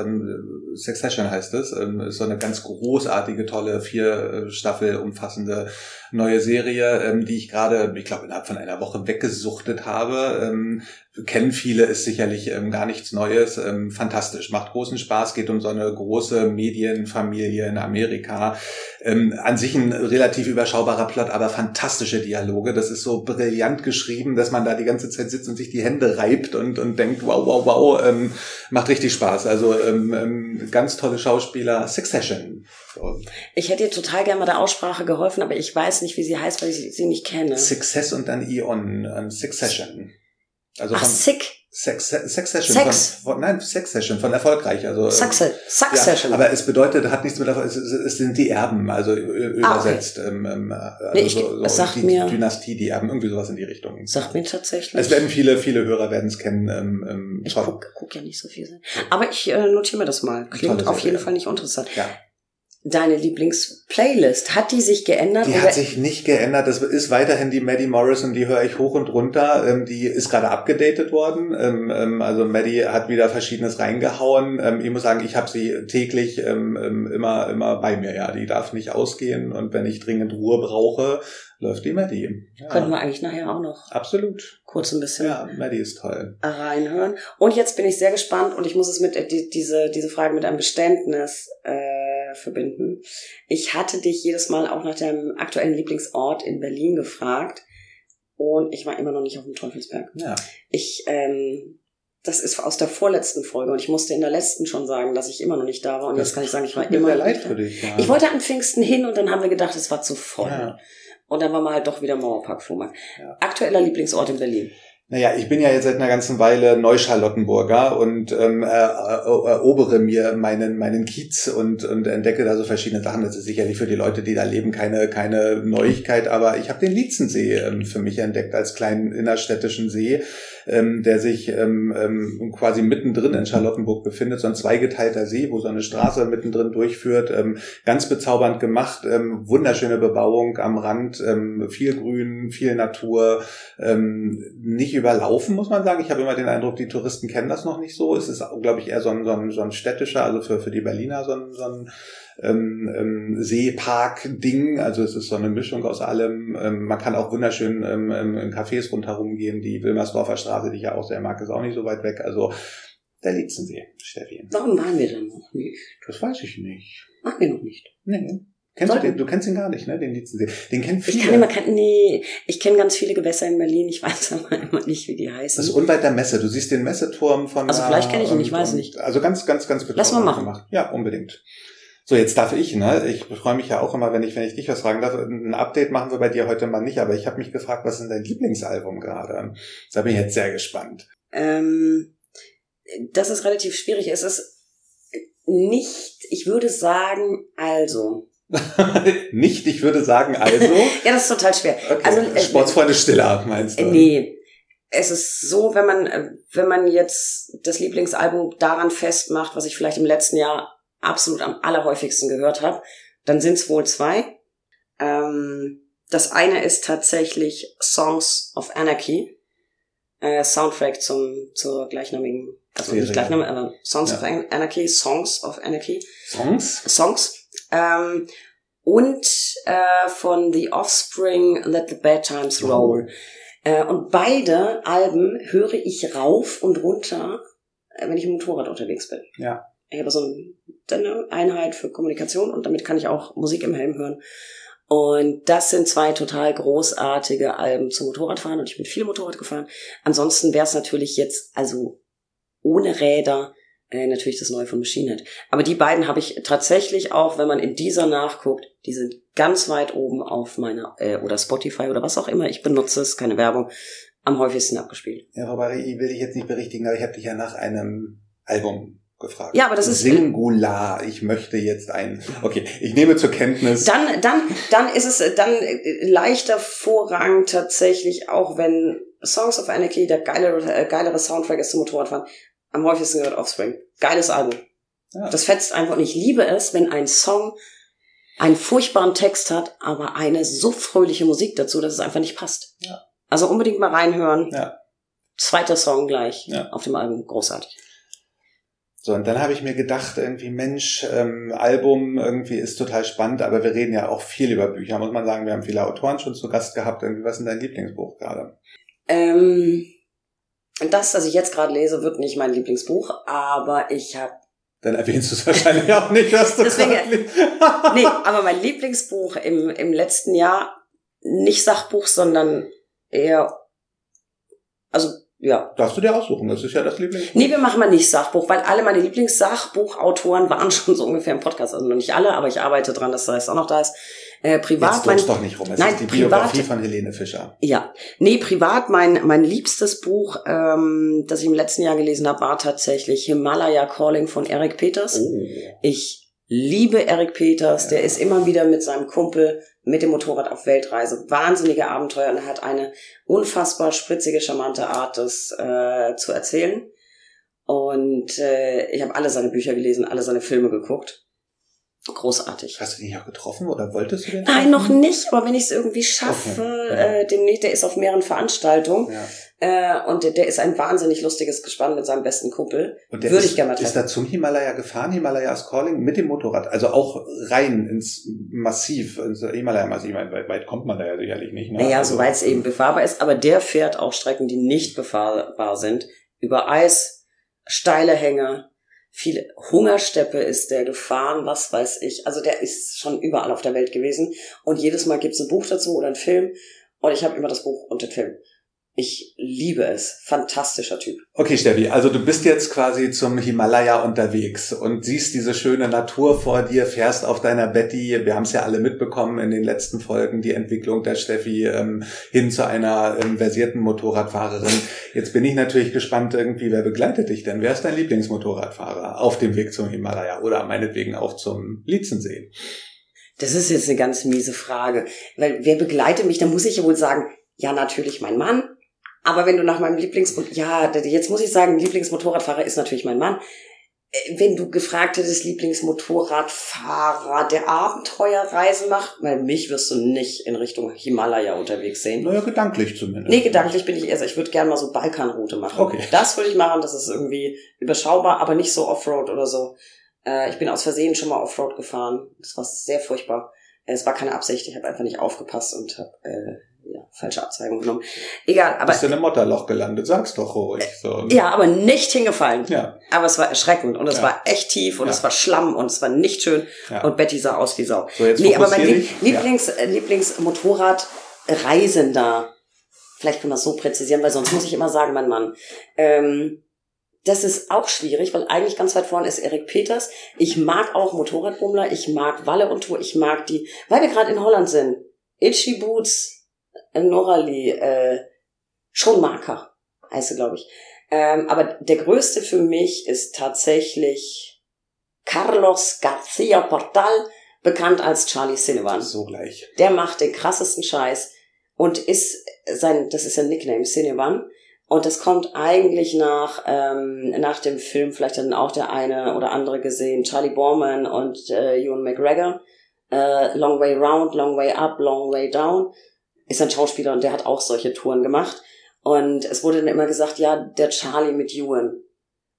Succession heißt es. Ist so eine ganz großartige, tolle, vier äh, Staffel umfassende neue Serie, die ich gerade, ich glaube, innerhalb von einer Woche weggesuchtet habe kennen viele, ist sicherlich ähm, gar nichts Neues. Ähm, fantastisch, macht großen Spaß, geht um so eine große Medienfamilie in Amerika. Ähm, an sich ein relativ überschaubarer Plot, aber fantastische Dialoge. Das ist so brillant geschrieben, dass man da die ganze Zeit sitzt und sich die Hände reibt und, und denkt, wow, wow, wow, ähm, macht richtig Spaß. Also ähm, ähm, ganz tolle Schauspieler. Succession. So. Ich hätte dir total gerne bei der Aussprache geholfen, aber ich weiß nicht, wie sie heißt, weil ich sie nicht kenne. Success und dann Ion. Ähm, Succession. Also Ach, sick. Sex, Sex Session Sex. Von, nein, Sex Session von erfolgreich. Also Sex, Sex Session. Ja, aber es bedeutet, hat nichts mit es, es sind die Erben, also übersetzt. Ah, okay. ähm, ähm also nee, ich, so, so die mir, Dynastie, die Erben, irgendwie sowas in die Richtung. Sagt mir tatsächlich. Es werden viele, viele Hörer werden es kennen. Ähm, ähm, ich guck, guck ja nicht so viel. Aber ich äh, notiere mir das mal. Klingt auf jeden Fall nicht interessant. Ja deine Lieblingsplaylist? Hat die sich geändert? Die hat sich nicht geändert. Das ist weiterhin die Maddie Morrison, die höre ich hoch und runter. Ähm, die ist gerade abgedatet worden. Ähm, ähm, also Maddie hat wieder Verschiedenes reingehauen. ich muss sagen, ich habe sie täglich immer, immer bei mir. Ja, die darf nicht ausgehen. Und wenn ich dringend Ruhe brauche, läuft die Maddie. Ja. Könnten wir eigentlich nachher auch noch. Absolut. Kurz ein bisschen. Ja, Maddie ist toll. Reinhören. Und jetzt bin ich sehr gespannt und ich muss es mit, äh, die, diese, diese Frage mit einem Geständnis, äh, verbinden. Ich hatte dich jedes Mal auch nach deinem aktuellen Lieblingsort in Berlin gefragt und ich war immer noch nicht auf dem Teufelsberg. Ja. Ich, ähm, das ist aus der vorletzten Folge und ich musste in der letzten schon sagen, dass ich immer noch nicht da war und das jetzt kann ich sagen, ich war immer leid für dich. Ja. Ich wollte an Pfingsten hin und dann haben wir gedacht, es war zu voll. Ja. Und dann waren wir halt doch wieder Mauerpark Flohmarkt. Ja. Aktueller Lieblingsort in Berlin. Naja, ich bin ja jetzt seit einer ganzen Weile Neuscharlottenburger und ähm, erobere mir meinen meinen Kiez und und entdecke da so verschiedene Sachen. Das ist sicherlich für die Leute, die da leben, keine keine Neuigkeit, aber ich habe den Lietzensee ähm, für mich entdeckt als kleinen innerstädtischen See ähm, der sich ähm, ähm, quasi mittendrin in Charlottenburg befindet, so ein zweigeteilter See, wo so eine Straße mittendrin durchführt. Ähm, ganz bezaubernd gemacht, ähm, wunderschöne Bebauung am Rand, ähm, viel Grün, viel Natur, ähm, nicht überlaufen, muss man sagen. Ich habe immer den Eindruck, die Touristen kennen das noch nicht so. Es ist, glaube ich, eher so ein, so ein, so ein städtischer, also für, für die Berliner so ein, so ein ähm, ähm, Seepark-Ding. Also es ist so eine Mischung aus allem. Ähm, man kann auch wunderschön ähm, ähm in Cafés rundherum gehen. Die Wilmersdorfer Straße, die ich ja auch sehr mag, ist auch nicht so weit weg. Also der Lietzensee, Steffi. Warum waren wir denn noch nicht? Das weiß ich nicht. Waren wir noch nicht? Nee. Kennst du den? Du kennst ihn gar nicht, ne? Den Lietzensee. Den kennen viele. Ich kann immer, kann, nee, ich kenne ganz viele Gewässer in Berlin. Ich weiß aber immer nicht, wie die heißen. Das ist unweit der Messe. Du siehst den Messeturm von. Also vielleicht kenne ich ihn, ich weiß nicht. Also ganz, ganz, ganz Lass mal machen. Gemacht. Ja, unbedingt. So, jetzt darf ich, ne? Ich freue mich ja auch immer, wenn ich, wenn ich dich was fragen darf. Ein Update machen wir bei dir heute mal nicht, aber ich habe mich gefragt, was ist dein Lieblingsalbum gerade? Da bin ich jetzt sehr gespannt. Ähm, das ist relativ schwierig. Es ist nicht, ich würde sagen, also. nicht, ich würde sagen, also. ja, das ist total schwer. Okay. Also, äh, Sportsfreunde Stiller, meinst du? Nee. Es ist so, wenn man, äh, wenn man jetzt das Lieblingsalbum daran festmacht, was ich vielleicht im letzten Jahr absolut am allerhäufigsten gehört habe, dann sind es wohl zwei. Ähm, das eine ist tatsächlich Songs of Anarchy, äh, Soundtrack zum, zur gleichnamigen also nicht gleich Name, aber Songs ja. of Anarchy, Songs of Anarchy. Songs? Songs. Ähm, und äh, von The Offspring, Let the Bad Times Roll. Äh, und beide Alben höre ich rauf und runter, äh, wenn ich im Motorrad unterwegs bin. Ja. Ich habe so eine Einheit für Kommunikation und damit kann ich auch Musik im Helm hören. Und das sind zwei total großartige Alben zum Motorradfahren und ich bin viel Motorrad gefahren. Ansonsten wäre es natürlich jetzt, also ohne Räder äh, natürlich das neue von Machine Head. Aber die beiden habe ich tatsächlich auch, wenn man in dieser nachguckt, die sind ganz weit oben auf meiner äh, oder Spotify oder was auch immer ich benutze, es keine Werbung, am häufigsten abgespielt. Ja, aber ich will dich jetzt nicht berichtigen, aber ich habe dich ja nach einem Album gefragt. Ja, aber das ist Singular. Ich möchte jetzt ein. Okay, ich nehme zur Kenntnis. Dann, dann, dann ist es dann äh, leichter Vorrang tatsächlich, auch wenn Songs of Anarchy der geilere, äh, geilere Soundtrack ist zum Motorradfahren am häufigsten gehört Offspring. Geiles Album. Ja. Das fetzt einfach. Und ich liebe es, wenn ein Song einen furchtbaren Text hat, aber eine so fröhliche Musik dazu, dass es einfach nicht passt. Ja. Also unbedingt mal reinhören. Ja. Zweiter Song gleich ja. auf dem Album. Großartig. So, und dann habe ich mir gedacht, irgendwie, Mensch, ähm, Album irgendwie ist total spannend, aber wir reden ja auch viel über Bücher, muss man sagen. Wir haben viele Autoren schon zu Gast gehabt. Irgendwie, was ist denn dein Lieblingsbuch gerade? Ähm, das, was ich jetzt gerade lese, wird nicht mein Lieblingsbuch, aber ich habe dann erwähnst du es wahrscheinlich auch nicht, was du Deswegen, Nee, aber mein Lieblingsbuch im, im letzten Jahr, nicht Sachbuch, sondern eher, also ja. Darfst du dir aussuchen, das ist ja das Lieblingsbuch. Nee, wir machen mal nicht Sachbuch, weil alle meine Lieblingssachbuchautoren waren schon so ungefähr im Podcast. Also noch nicht alle, aber ich arbeite dran, dass das auch noch da ist. Äh, privat Jetzt mein, doch nicht rum. Es nein, ist die privat, Biografie von Helene Fischer. Ja. Nee, privat mein, mein liebstes Buch, ähm, das ich im letzten Jahr gelesen habe, war tatsächlich Himalaya Calling von Eric Peters. Oh. Ich liebe Eric Peters, ja. der ist immer wieder mit seinem Kumpel mit dem Motorrad auf Weltreise. Wahnsinnige Abenteuer und er hat eine unfassbar spritzige, charmante Art, das äh, zu erzählen. Und äh, ich habe alle seine Bücher gelesen, alle seine Filme geguckt. Großartig. Hast du den ja getroffen oder wolltest du den? Nein, noch nicht, aber wenn ich es irgendwie schaffe, okay, äh, demnächst, der ist auf mehreren Veranstaltungen. Ja. Äh, und der, der ist ein wahnsinnig lustiges Gespann mit seinem besten Kumpel. Und der Würde ist, ich gerne mal treffen. Ist da zum Himalaya gefahren, Himalayas Calling, mit dem Motorrad. Also auch rein ins Massiv, ins Himalaya-Massiv. Weit, weit kommt man da ja sicherlich nicht. Ne? Naja, also, soweit es eben befahrbar ist. Aber der fährt auch Strecken, die nicht befahrbar sind. Über Eis, steile Hänge, viele Hungersteppe ist der gefahren, was weiß ich. Also der ist schon überall auf der Welt gewesen. Und jedes Mal gibt's ein Buch dazu oder ein Film. Und ich habe immer das Buch und den Film. Ich liebe es. Fantastischer Typ. Okay, Steffi, also du bist jetzt quasi zum Himalaya unterwegs und siehst diese schöne Natur vor dir, fährst auf deiner Betty. Wir haben es ja alle mitbekommen in den letzten Folgen, die Entwicklung der Steffi ähm, hin zu einer ähm, versierten Motorradfahrerin. Jetzt bin ich natürlich gespannt irgendwie, wer begleitet dich denn? Wer ist dein Lieblingsmotorradfahrer auf dem Weg zum Himalaya oder meinetwegen auch zum Lietzensee? Das ist jetzt eine ganz miese Frage, weil wer begleitet mich? Da muss ich ja wohl sagen, ja, natürlich mein Mann, aber wenn du nach meinem Lieblings, ja, jetzt muss ich sagen, Lieblingsmotorradfahrer ist natürlich mein Mann. Äh, wenn du gefragt hättest, Lieblingsmotorradfahrer, der Abenteuerreisen macht, weil mich wirst du nicht in Richtung Himalaya unterwegs sehen. Naja, gedanklich zumindest. Nee, gedanklich bin ich eher, ich würde gerne mal so Balkanroute machen. Okay. Das würde ich machen, das ist irgendwie überschaubar, aber nicht so Offroad oder so. Äh, ich bin aus Versehen schon mal Offroad gefahren. Das war sehr furchtbar. Es war keine Absicht, ich habe einfach nicht aufgepasst und habe äh, ja, falsche Abzweigung genommen. Egal, aber. Bist du in einem Motterloch gelandet, sag's doch ruhig. So. Ja, aber nicht hingefallen. Ja. Aber es war erschreckend und es Ja. war echt tief und Ja. es war Schlamm und es war nicht schön Ja. und Betty sah aus wie Sau. So, jetzt nee, aber mein dich. Lieblings, äh, Lieblingsmotorradreisender, vielleicht können wir es so präzisieren, weil sonst muss ich immer sagen, mein Mann. Ähm, das ist auch schwierig, weil eigentlich ganz weit vorne ist Erik Peters. Ich mag auch Motorradbummler, ich mag Walle und Tour, ich mag die, weil wir gerade in Holland sind. Itchy Boots, Norali, äh, schon Marker, heißt sie, glaube ich. Ähm, aber der größte für mich ist tatsächlich Carlos Garcia Portal, bekannt als Charlie Sullivan. So gleich. Der macht den krassesten Scheiß und ist sein, das ist sein Nickname, Cinevan. Und das kommt eigentlich nach, ähm, nach dem Film, vielleicht hat dann auch der eine oder andere gesehen, Charlie Borman und äh, Ewan McGregor. Äh, long Way Round, Long Way Up, Long Way Down. Ist ein Schauspieler und der hat auch solche Touren gemacht. Und es wurde dann immer gesagt, ja, der Charlie mit Ewan.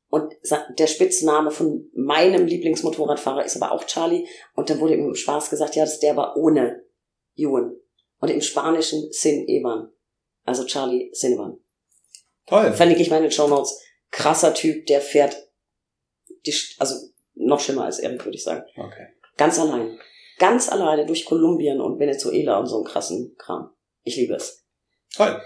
Und der Spitzname von meinem Lieblingsmotorradfahrer ist aber auch Charlie. Und dann wurde ihm im Spaß gesagt, ja, das ist der aber ohne Ewan. Und im Spanischen Sin Evan. Also Charlie Cinevan. Toll. Verlinke ich meine Show Notes. Krasser Typ, der fährt, die, also noch schlimmer als Erik, würde ich sagen. Okay. Ganz allein. Ganz alleine durch Kolumbien und Venezuela und so einen krassen Kram. Ich liebe es. Toll.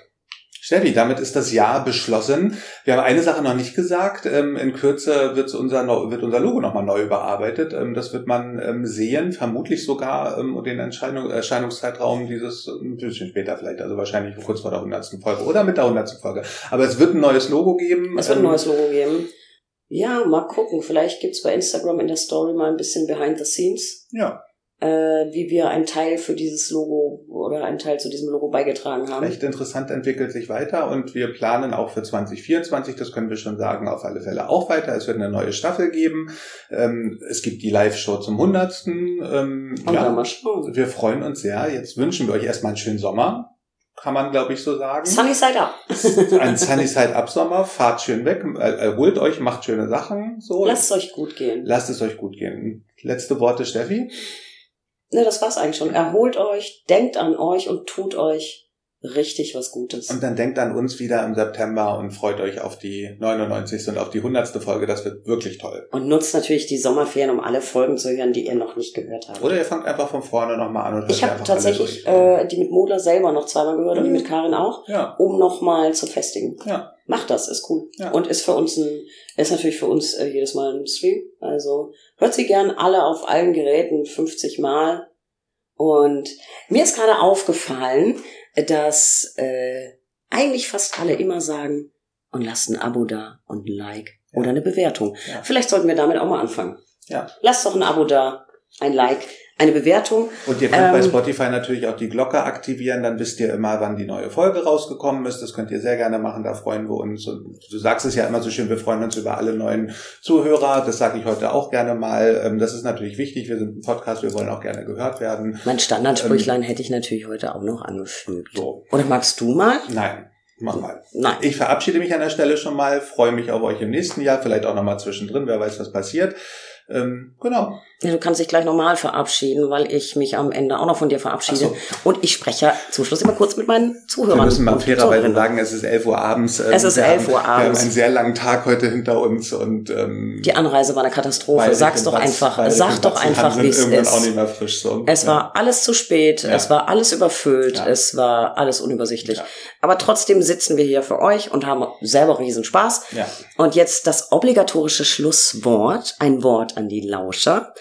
Steffi, damit ist das Jahr beschlossen. Wir haben eine Sache noch nicht gesagt. Ähm, in Kürze wird unser, wird unser Logo nochmal neu überarbeitet. Ähm, das wird man ähm, sehen, vermutlich sogar den Erscheinung, Erscheinungszeitraum dieses ein bisschen später vielleicht, also wahrscheinlich kurz vor der 100. Folge oder mit der 100. Folge. Aber es wird ein neues Logo geben. Es wird ein neues Logo geben. Ja, mal gucken. Vielleicht gibt's bei Instagram in der Story mal ein bisschen behind the scenes, Ja, äh, wie wir einen Teil für dieses Logo oder einen Teil zu diesem Logo beigetragen haben. recht interessant entwickelt sich weiter und wir planen auch für 2024, das können wir schon sagen, auf alle Fälle auch weiter. Es wird eine neue Staffel geben. Ähm, es gibt die Live-Show zum 100. Ähm, Und ja, mal schauen. wir freuen uns sehr. Jetzt wünschen wir euch erstmal einen schönen Sommer. Kann man, glaube ich, so sagen. Sunny Side Up. Ein Sunny Side Up Sommer. Fahrt schön weg, äh, erholt euch, macht schöne Sachen. So. Lasst es euch gut gehen. Lasst es euch gut gehen. Letzte Worte, Steffi. Ne, das war's eigentlich schon. Erholt euch, denkt an euch und tut euch richtig was Gutes. Und dann denkt an uns wieder im September und freut euch auf die 99. und auf die 100. Folge. Das wird wirklich toll. Und nutzt natürlich die Sommerferien, um alle Folgen zu hören, die ihr noch nicht gehört habt. Oder ihr fangt einfach von vorne nochmal an und Ich habe tatsächlich. Mhm. äh, die mit Mola selber noch zweimal gehört und die mit Karin auch, ja, um nochmal zu festigen. ja. Macht das, ist cool. Ja. Und ist für uns ein, ist natürlich für uns äh, jedes Mal ein Stream. Also hört sie gern alle auf allen Geräten 50 Mal. Und mir ist gerade aufgefallen, dass äh, eigentlich fast alle immer sagen, und lasst ein Abo da und ein Like Ja. oder eine Bewertung. Ja. Vielleicht sollten wir damit auch mal anfangen. Ja. Lasst doch ein Abo da, ein Like, eine Bewertung. Und ihr könnt bei Ähm, Spotify natürlich auch die Glocke aktivieren, dann wisst ihr immer, wann die neue Folge rausgekommen ist. Das könnt ihr sehr gerne machen, da freuen wir uns. Und du sagst es ja immer so schön, wir freuen uns über alle neuen Zuhörer. Das sage ich heute auch gerne mal. Ähm, Das ist natürlich wichtig. Wir sind ein Podcast, wir wollen auch gerne gehört werden. Mein Standardsprüchlein hätte ich natürlich heute auch noch angefügt. So. Oder magst du mal? Nein, mach mal. Nein. Ich verabschiede mich an der Stelle schon mal, freue mich auf euch im nächsten Jahr, vielleicht auch nochmal zwischendrin, wer weiß, was passiert. Ähm, genau. Ja, du kannst dich gleich nochmal verabschieden, weil ich mich am Ende auch noch von dir verabschiede. Ach Und ich spreche ja zum Schluss immer kurz mit meinen Zuhörern. Wir müssen mal fairerweise sagen, es ist 11 Uhr abends. Ähm, Es ist wir 11 haben, Uhr Wir haben abends. einen sehr langen Tag heute hinter uns und ähm, Die Anreise war eine Katastrophe. Sag's doch Watz- einfach. Sag doch einfach, wie es irgendwann auch nicht ist. mehr frisch so. Es Ja. war alles zu spät, Ja. es war alles überfüllt, Ja. es war alles unübersichtlich. Aber trotzdem sitzen wir hier für euch und haben selber riesen Spaß. Ja. Und jetzt das obligatorische Schlusswort, ein Wort an die Lauscher.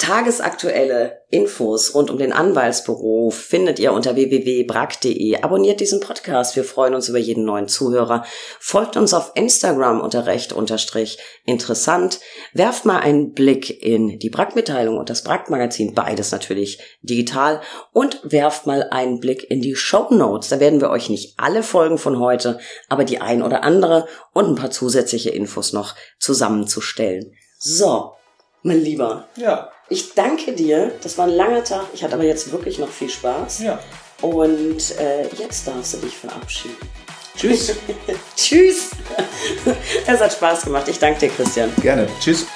Tagesaktuelle Infos rund um den Anwaltsberuf findet ihr unter www.brack.de. Abonniert diesen Podcast, wir freuen uns über jeden neuen Zuhörer. Folgt uns auf Instagram unter recht unterstrich interessant. Werft mal einen Blick in die Brack-Mitteilung und das Brack-Magazin, beides natürlich digital. Und werft mal einen Blick in die Show Notes. Da werden wir euch nicht alle Folgen von heute, aber die ein oder andere und ein paar zusätzliche Infos noch zusammenzustellen. So, mein Lieber, Ja. ich danke dir. Das war ein langer Tag. Ich hatte aber jetzt wirklich noch viel Spaß. Ja. Und äh, jetzt darfst du dich verabschieden. Tschüss. Tschüss. Es hat Spaß gemacht. Ich danke dir, Christian. Gerne. Tschüss.